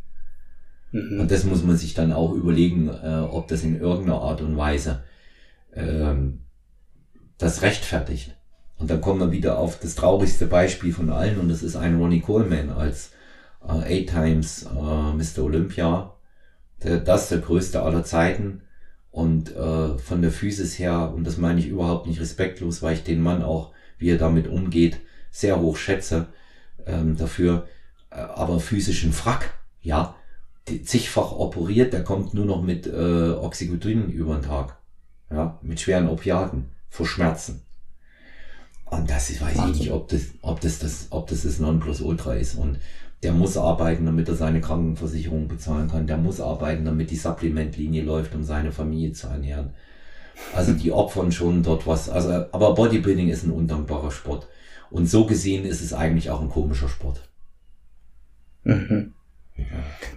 Mhm. Und das muss man sich dann auch überlegen, äh, ob das in irgendeiner Art und Weise ähm, das rechtfertigt. Und dann kommen wir wieder auf das traurigste Beispiel von allen und das ist ein Ronnie Coleman als äh, Eight Times äh, Mr. Olympia. Der, das der größte aller Zeiten und äh, von der Physis her, und das meine ich überhaupt nicht respektlos, weil ich den Mann auch, wie er damit umgeht, sehr hoch schätze ähm, dafür, äh, aber physischen Frack, ja, zigfach operiert, der kommt nur noch mit äh, Oxycodon über den Tag, ja, mit schweren Opiaten, vor Schmerzen. Und das ist, weiß ich nicht, ob das, ob das, das, ob das das Nonplusultra ist. Und der muss arbeiten, damit er seine Krankenversicherung bezahlen kann. Der muss arbeiten, damit die Supplementlinie läuft, um seine Familie zu ernähren. Also die opfern schon dort was. Also, aber Bodybuilding ist ein undankbarer Sport. Und so gesehen ist es eigentlich auch ein komischer Sport. Mhm. Ja.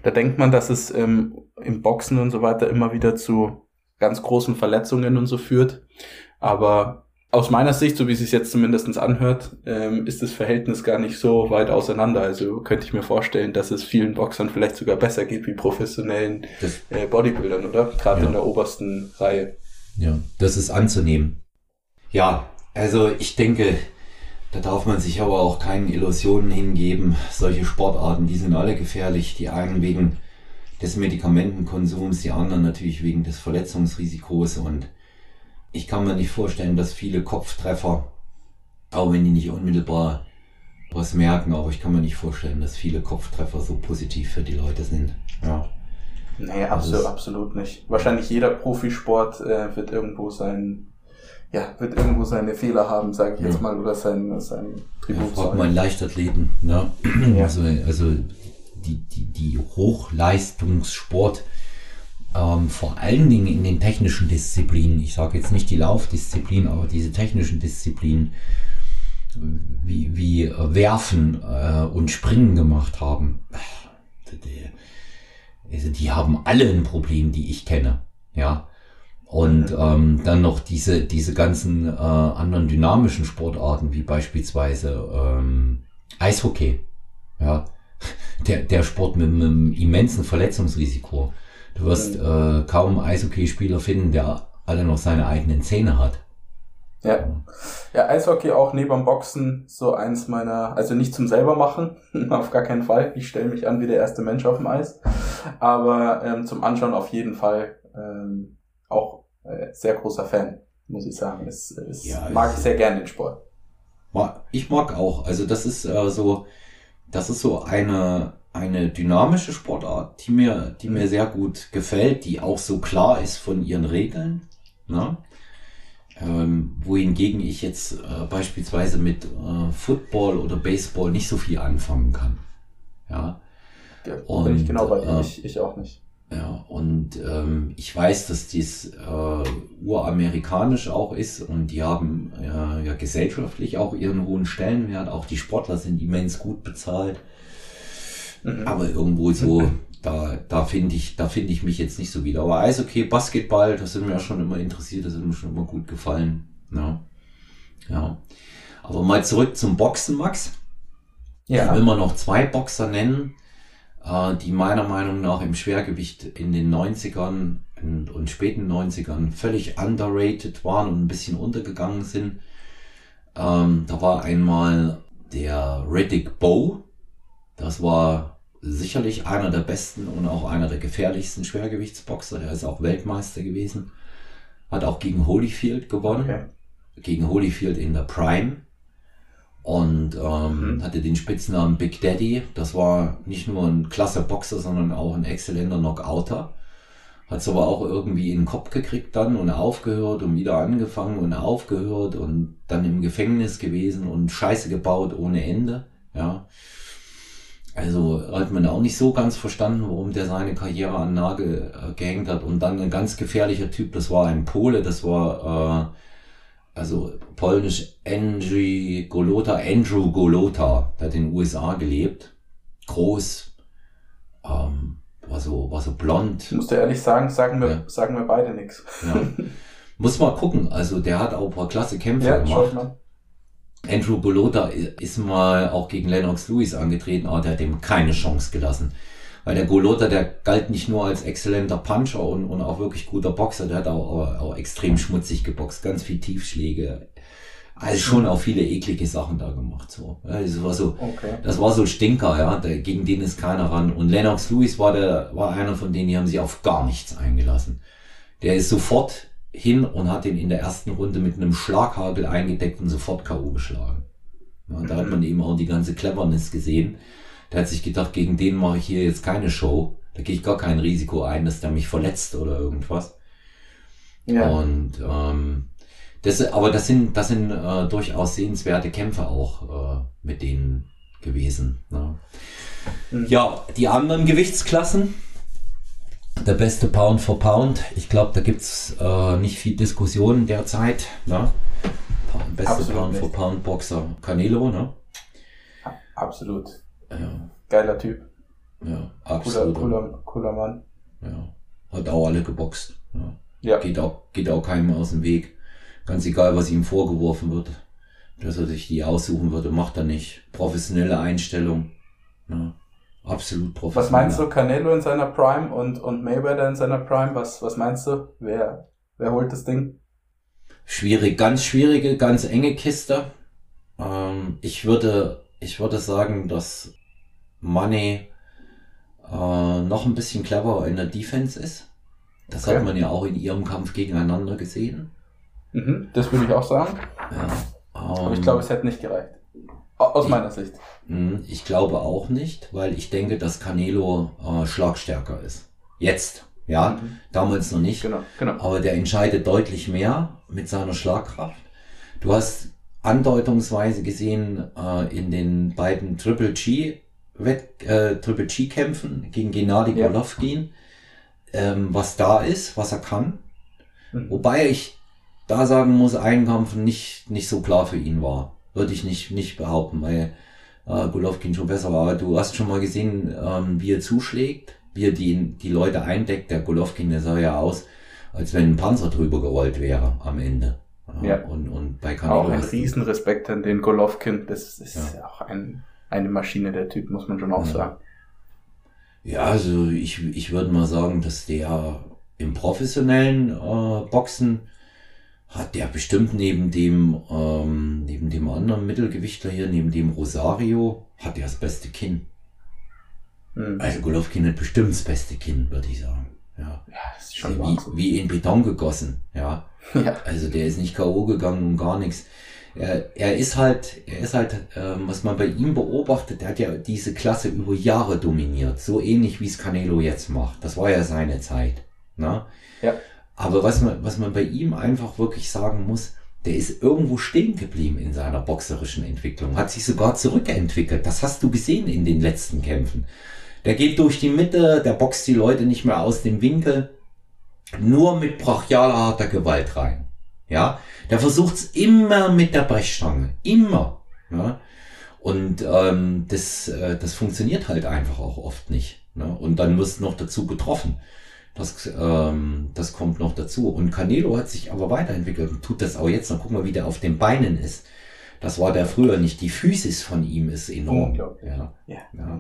Da denkt man, dass es ähm, im Boxen und so weiter immer wieder zu ganz großen Verletzungen und so führt. Aber aus meiner Sicht, so wie es sich jetzt zumindest anhört, ähm, ist das Verhältnis gar nicht so weit auseinander. Also könnte ich mir vorstellen, dass es vielen Boxern vielleicht sogar besser geht wie professionellen äh, Bodybuildern, oder? Gerade ja. in der obersten Reihe. Ja, das ist anzunehmen. Ja, also ich denke, da darf man sich aber auch keinen Illusionen hingeben. Solche Sportarten, die sind alle gefährlich. Die einen wegen des Medikamentenkonsums, die anderen natürlich wegen des Verletzungsrisikos. Und ich kann mir nicht vorstellen, dass viele Kopftreffer, auch wenn die nicht unmittelbar was merken, aber ich kann mir nicht vorstellen, dass viele Kopftreffer so positiv für die Leute sind. Ja. Nee, absolut, absolut nicht. Wahrscheinlich jeder Profisport äh, wird irgendwo sein ja, wird irgendwo seine Fehler haben, sage ich ja. jetzt mal, oder sein, sein Tribut. Ja, fragt mal Leichtathleten, ne? Ja. Also, also die, die, die Hochleistungssport, ähm, vor allen Dingen in den technischen Disziplinen, ich sage jetzt nicht die Laufdisziplin, aber diese technischen Disziplinen, wie, wie Werfen äh, und Springen gemacht haben, also die haben alle ein Problem, die ich kenne. Ja, und ähm, dann noch diese, diese ganzen äh, anderen dynamischen Sportarten, wie beispielsweise ähm, Eishockey. Ja, [LAUGHS] der, der Sport mit, einem immensen Verletzungsrisiko. Du wirst äh, kaum Eishockeyspieler finden, der alle noch seine eigenen Zähne hat. Ja. Ja, Eishockey auch neben Boxen so eins meiner, also nicht zum selber machen, [LAUGHS] auf gar keinen Fall. Ich stelle mich an wie der erste Mensch auf dem Eis. Aber ähm, zum Anschauen auf jeden Fall ähm, auch äh, sehr großer Fan, muss ich sagen. Es, es ja, mag ich sehr gerne den Sport. Ich mag auch. Also das ist äh, so, das ist so eine eine dynamische Sportart, die mir, die mir sehr gut gefällt, die auch so klar ist von ihren Regeln. Ne? Ähm, wohingegen ich jetzt äh, beispielsweise mit äh, Football oder Baseball nicht so viel anfangen kann. Ja. ja und, bin ich genau bei dir, äh, ich, ich auch nicht. Ja, und ähm, ich weiß, dass dies äh, uramerikanisch auch ist und die haben äh, ja gesellschaftlich auch ihren hohen Stellenwert. Auch die Sportler sind immens gut bezahlt. Mhm. Aber irgendwo so, [LAUGHS] da, da finde ich, da finde ich mich jetzt nicht so wieder. Aber Eishockey, Basketball, das sind mir ja schon immer interessiert, das sind mir schon immer gut gefallen. Ja. ja. Aber mal zurück zum Boxen, Max. Ja. Ich will mal noch zwei Boxer nennen, äh, die meiner Meinung nach im Schwergewicht in den 90ern und, und späten 90ern völlig underrated waren und ein bisschen untergegangen sind. Ähm, da war einmal der Riddick Bow, das war sicherlich einer der besten und auch einer der gefährlichsten Schwergewichtsboxer. Der ist auch Weltmeister gewesen. Hat auch gegen Holyfield gewonnen. Okay. Gegen Holyfield in der Prime. Und ähm, mhm. hatte den Spitznamen Big Daddy. Das war nicht nur ein klasse Boxer, sondern auch ein exzellenter Knockouter. Hat es aber auch irgendwie in den Kopf gekriegt dann und aufgehört und wieder angefangen und aufgehört und dann im Gefängnis gewesen und Scheiße gebaut ohne Ende. Ja. Also hat man auch nicht so ganz verstanden, warum der seine Karriere an Nagel äh, gehängt hat. Und dann ein ganz gefährlicher Typ, das war ein Pole, das war äh, also polnisch Andrew Golota, Andrew Golota, der hat in den USA gelebt, groß, ähm, war so, war so blond. Ich muss dir ehrlich sagen, sagen wir, ja. sagen wir beide nichts. Ja. Muss mal gucken, also der hat auch ein paar klasse Kämpfe ja, gemacht. Andrew Bolota ist mal auch gegen Lennox Lewis angetreten, aber der hat ihm keine Chance gelassen. Weil der Golota, der galt nicht nur als exzellenter Puncher und, und auch wirklich guter Boxer, der hat auch, auch, extrem schmutzig geboxt, ganz viel Tiefschläge. Also schon auch viele eklige Sachen da gemacht, so. Ja, das war so, okay. das war so Stinker, ja, der, gegen den ist keiner ran. Und Lennox Lewis war der, war einer von denen, die haben sich auf gar nichts eingelassen. Der ist sofort hin und hat ihn in der ersten Runde mit einem Schlaghagel eingedeckt und sofort K.O. geschlagen. Ja, da hat man eben auch die ganze Cleverness gesehen. Der hat sich gedacht, gegen den mache ich hier jetzt keine Show. Da gehe ich gar kein Risiko ein, dass der mich verletzt oder irgendwas. Ja. Und ähm, das, aber das sind, das sind äh, durchaus sehenswerte Kämpfe auch äh, mit denen gewesen. Ne? Mhm. Ja, die anderen Gewichtsklassen, der beste Pound for Pound. Ich glaube, da gibt's äh, nicht viel Diskussion derzeit. Ne? Beste Absolut Pound nicht. for Pound Boxer Canelo, ne? Absolut. Ja. Geiler Typ. Ja, absolut. Cooler, cooler, cooler Mann. Ja. Hat auch alle geboxt. Ja. ja. Geht, auch, geht auch keinem aus dem Weg. Ganz egal, was ihm vorgeworfen wird. Dass er sich die aussuchen würde, macht er nicht. Professionelle Einstellung. Ja. Absolut professionell. Was meinst du, Canelo in seiner Prime und, und Mayweather in seiner Prime? Was, was meinst du? Wer, wer holt das Ding? Schwierig, ganz schwierige, ganz enge Kiste. Ähm, ich würde, ich würde sagen, dass Money äh, noch ein bisschen cleverer in der Defense ist. Das okay. hat man ja auch in ihrem Kampf gegeneinander gesehen. Mhm, das würde ich auch sagen. Ja, ähm, Aber ich glaube, es hätte nicht gereicht. Aus meiner Sicht. Hm, ich glaube auch nicht, weil ich denke, dass Canelo äh, schlagstärker ist. Jetzt, ja, mhm. damals noch nicht. Genau, genau. Aber der entscheidet deutlich mehr mit seiner Schlagkraft. Du hast andeutungsweise gesehen äh, in den beiden Triple G Wett, äh, Triple G Kämpfen gegen Gennady ja. Golovkin, ähm, was da ist, was er kann. Mhm. Wobei ich da sagen muss, ein Kampf nicht, nicht so klar für ihn war. Würde ich nicht, nicht behaupten, weil äh, Golovkin schon besser war. Du hast schon mal gesehen, ähm, wie er zuschlägt, wie er die, die Leute eindeckt. Der Golovkin, der sah ja aus, als wenn ein Panzer drüber gerollt wäre am Ende. Ja. Und, und bei Canelo Auch ein Riesenrespekt an den Golovkin. Das ist ja. auch ein, eine Maschine, der Typ, muss man schon auch ja. sagen. Ja, also ich, ich würde mal sagen, dass der im professionellen äh, Boxen hat der bestimmt neben dem, ähm, neben dem anderen Mittelgewichtler hier, neben dem Rosario, hat der das beste Kinn. Mhm. Also Golovkin hat bestimmt das beste Kinn, würde ich sagen. Ja, ja das ist schon wie, wie in Beton gegossen. Ja. [LAUGHS] ja. Also der ist nicht K.O. gegangen und gar nichts. Er, er ist halt, er ist halt, ähm, was man bei ihm beobachtet, der hat ja diese Klasse über Jahre dominiert. So ähnlich wie es Canelo jetzt macht. Das war ja seine Zeit. Ne? Ja. Aber was man, was man bei ihm einfach wirklich sagen muss, der ist irgendwo stehen geblieben in seiner boxerischen Entwicklung, hat sich sogar zurückentwickelt. Das hast du gesehen in den letzten Kämpfen. Der geht durch die Mitte, der boxt die Leute nicht mehr aus dem Winkel, nur mit brachialer harter Gewalt rein. Ja, der versucht's immer mit der Brechstange, immer. Ja, und ähm, das, äh, das funktioniert halt einfach auch oft nicht. Ne? Und dann wirst noch dazu getroffen. Das, ähm, das kommt noch dazu. Und Canelo hat sich aber weiterentwickelt und tut das auch jetzt. Dann guck mal, wie der auf den Beinen ist. Das war der früher nicht. Die Physis von ihm ist enorm. Ja. ja. ja.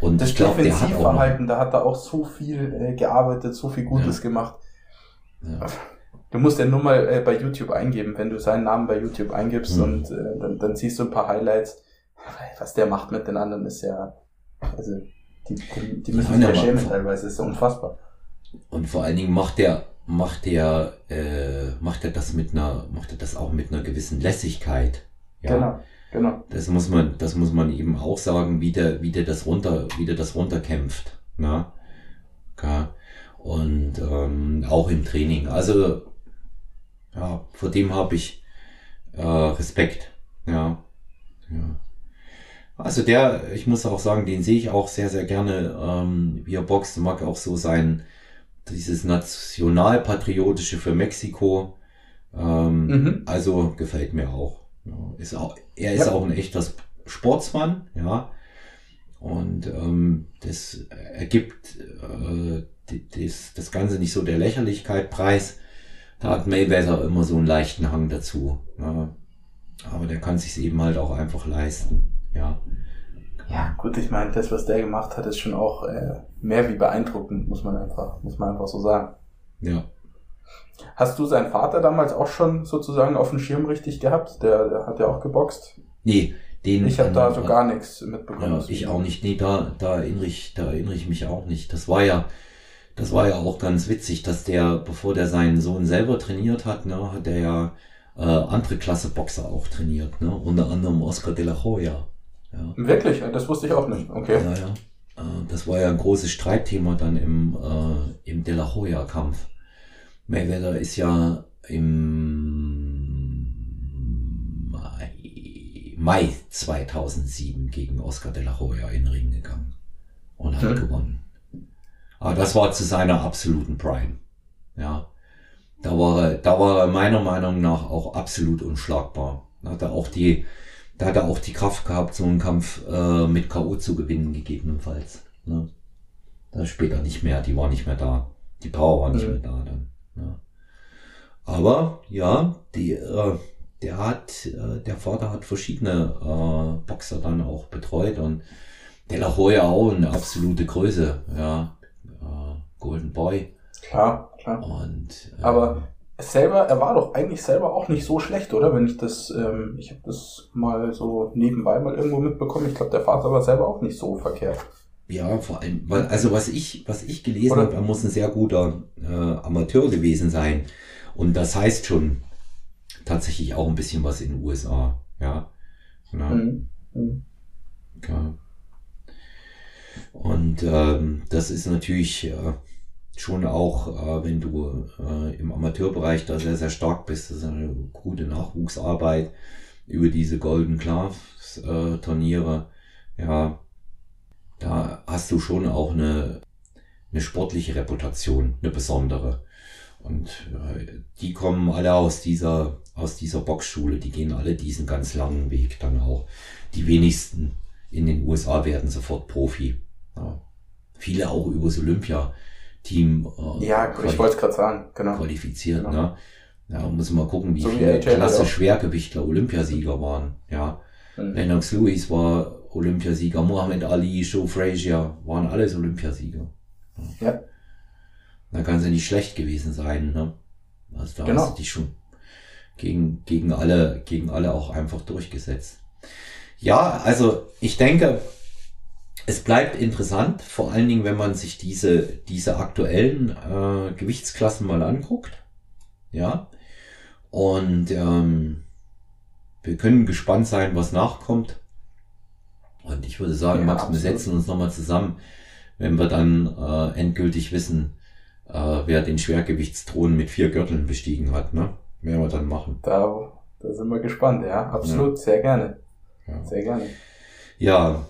Und das ich glaube, der hat auch noch, da hat er auch so viel äh, gearbeitet, so viel Gutes ja. gemacht. Ja. Du musst ja nur mal äh, bei YouTube eingeben, wenn du seinen Namen bei YouTube eingibst mhm. und äh, dann, dann siehst du ein paar Highlights. Was der macht mit den anderen ist ja, also die, die, die müssen sich ja schämen teilweise, ist ja unfassbar. Und vor allen Dingen macht der, macht der, äh, macht er das mit einer, macht er das auch mit einer gewissen Lässigkeit. Ja? Genau, genau. Das muss man, das muss man eben auch sagen, wie der, wie der das runter, wie der das runterkämpft. Na? Ja. Und ähm, auch im Training. Also ja, vor dem habe ich äh, Respekt. Ja. ja. Also der, ich muss auch sagen, den sehe ich auch sehr, sehr gerne, ähm, wie er boxt, mag auch so sein, dieses nationalpatriotische für Mexiko. Ähm, mhm. Also gefällt mir auch. Ja, ist auch er ist ja. auch ein echter Sportsmann, ja. Und ähm, das ergibt äh, das, das Ganze nicht so der Lächerlichkeit preis. Da hat Mayweather immer so einen leichten Hang dazu. Ja. Aber der kann sich eben halt auch einfach leisten. Ja. Ja, gut, ich meine, das, was der gemacht hat, ist schon auch äh, mehr wie beeindruckend, muss man einfach, muss man einfach so sagen. Ja. Hast du seinen Vater damals auch schon sozusagen auf dem Schirm richtig gehabt? Der, der hat ja auch geboxt. Nee, den. Ich habe da so gar nichts mitbekommen. Ja, ich auch nicht. Nee, da, da erinnere ich, da erinnere ich mich auch nicht. Das war ja, das war ja auch ganz witzig, dass der, bevor der seinen Sohn selber trainiert hat, ne, hat der ja äh, andere Klasse Boxer auch trainiert, ne? Unter anderem Oscar de la Hoya. Ja. Wirklich? Das wusste ich auch nicht. Okay. Ja, ja. Äh, das war ja ein großes Streitthema dann im, äh, im De La Hoya-Kampf. Mayweather ist ja im Mai, Mai 2007 gegen Oscar De La Hoya in den Ring gegangen und hat hm. gewonnen. Aber das war zu seiner absoluten Prime. Ja. Da war er, da war er meiner Meinung nach auch absolut unschlagbar. Da hat er auch die, da hat er auch die Kraft gehabt, so einen Kampf äh, mit K.O. zu gewinnen, gegebenenfalls. Ne? Das später nicht mehr, die war nicht mehr da. Die Power war nicht mhm. mehr da dann. Ja. Aber ja, die, äh, der hat, äh, der Vater hat verschiedene äh, Boxer dann auch betreut und De La Hoya auch eine absolute Größe, ja. Golden Boy. Klar, klar. Und, äh, Aber selber, er war doch eigentlich selber auch nicht so schlecht, oder? Wenn ich das, ähm, ich habe das mal so nebenbei mal irgendwo mitbekommen. Ich glaube, der Vater war selber auch nicht so verkehrt. Ja, vor allem, weil, also was ich, was ich gelesen habe, er muss ein sehr guter äh, Amateur gewesen sein. Und das heißt schon tatsächlich auch ein bisschen was in den USA. Ja. ja. Mhm. Mhm. ja. Und ähm, das ist natürlich äh, schon auch, äh, wenn du äh, im Amateurbereich da sehr, sehr stark bist, das ist eine gute Nachwuchsarbeit über diese Golden Gloves äh, Turniere. Ja, da hast du schon auch eine, eine sportliche Reputation, eine besondere. Und äh, die kommen alle aus dieser, aus dieser Boxschule, die gehen alle diesen ganz langen Weg dann auch. Die wenigsten in den USA werden sofort Profi. Ja. Viele auch übers Olympia Team äh, ja, ich wollte es gerade sagen, genau. qualifiziert. Genau. Ne? Ja, muss mal gucken, wie so viele klasse Schwergewichtler Olympiasieger waren. Ja, mhm. Lennox Lewis war Olympiasieger, Muhammad Ali, Joe Frazier waren alles Olympiasieger. Ja. ja. Da kann sie nicht schlecht gewesen sein. Ne? Also da genau. hast du dich schon gegen, gegen alle, gegen alle auch einfach durchgesetzt. Ja, also ich denke, es bleibt interessant, vor allen Dingen, wenn man sich diese, diese aktuellen äh, Gewichtsklassen mal anguckt. Ja. Und ähm, wir können gespannt sein, was nachkommt. Und ich würde sagen, ja, Max, absolut. wir setzen uns nochmal zusammen, wenn wir dann äh, endgültig wissen, äh, wer den Schwergewichtsthron mit vier Gürteln bestiegen hat. Ne? Werden wir dann machen. Da, da sind wir gespannt, ja. Absolut, ja. sehr gerne. Ja. Sehr gerne. Ja,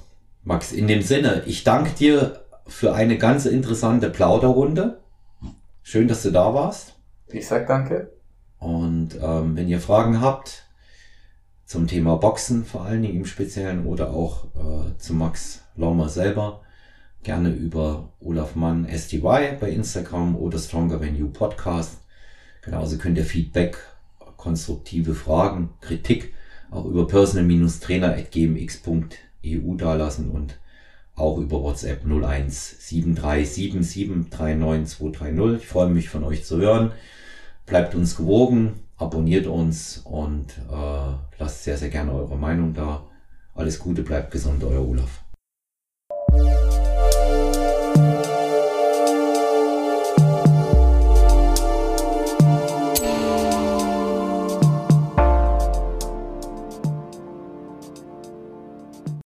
Max, in dem Sinne, ich danke dir für eine ganz interessante Plauderrunde. Schön, dass du da warst. Ich sag danke. Und ähm, wenn ihr Fragen habt zum Thema Boxen vor allen Dingen im Speziellen oder auch äh, zu Max Laumer selber, gerne über Olaf Mann STY bei Instagram oder Stronger Than You Podcast. Genauso könnt ihr Feedback, konstruktive Fragen, Kritik auch über personal-trainer.gmx.de EU dalassen und auch über WhatsApp 01737739230. Ich freue mich von euch zu hören. Bleibt uns gewogen, abonniert uns und äh, lasst sehr, sehr gerne eure Meinung da. Alles Gute, bleibt gesund, euer Olaf.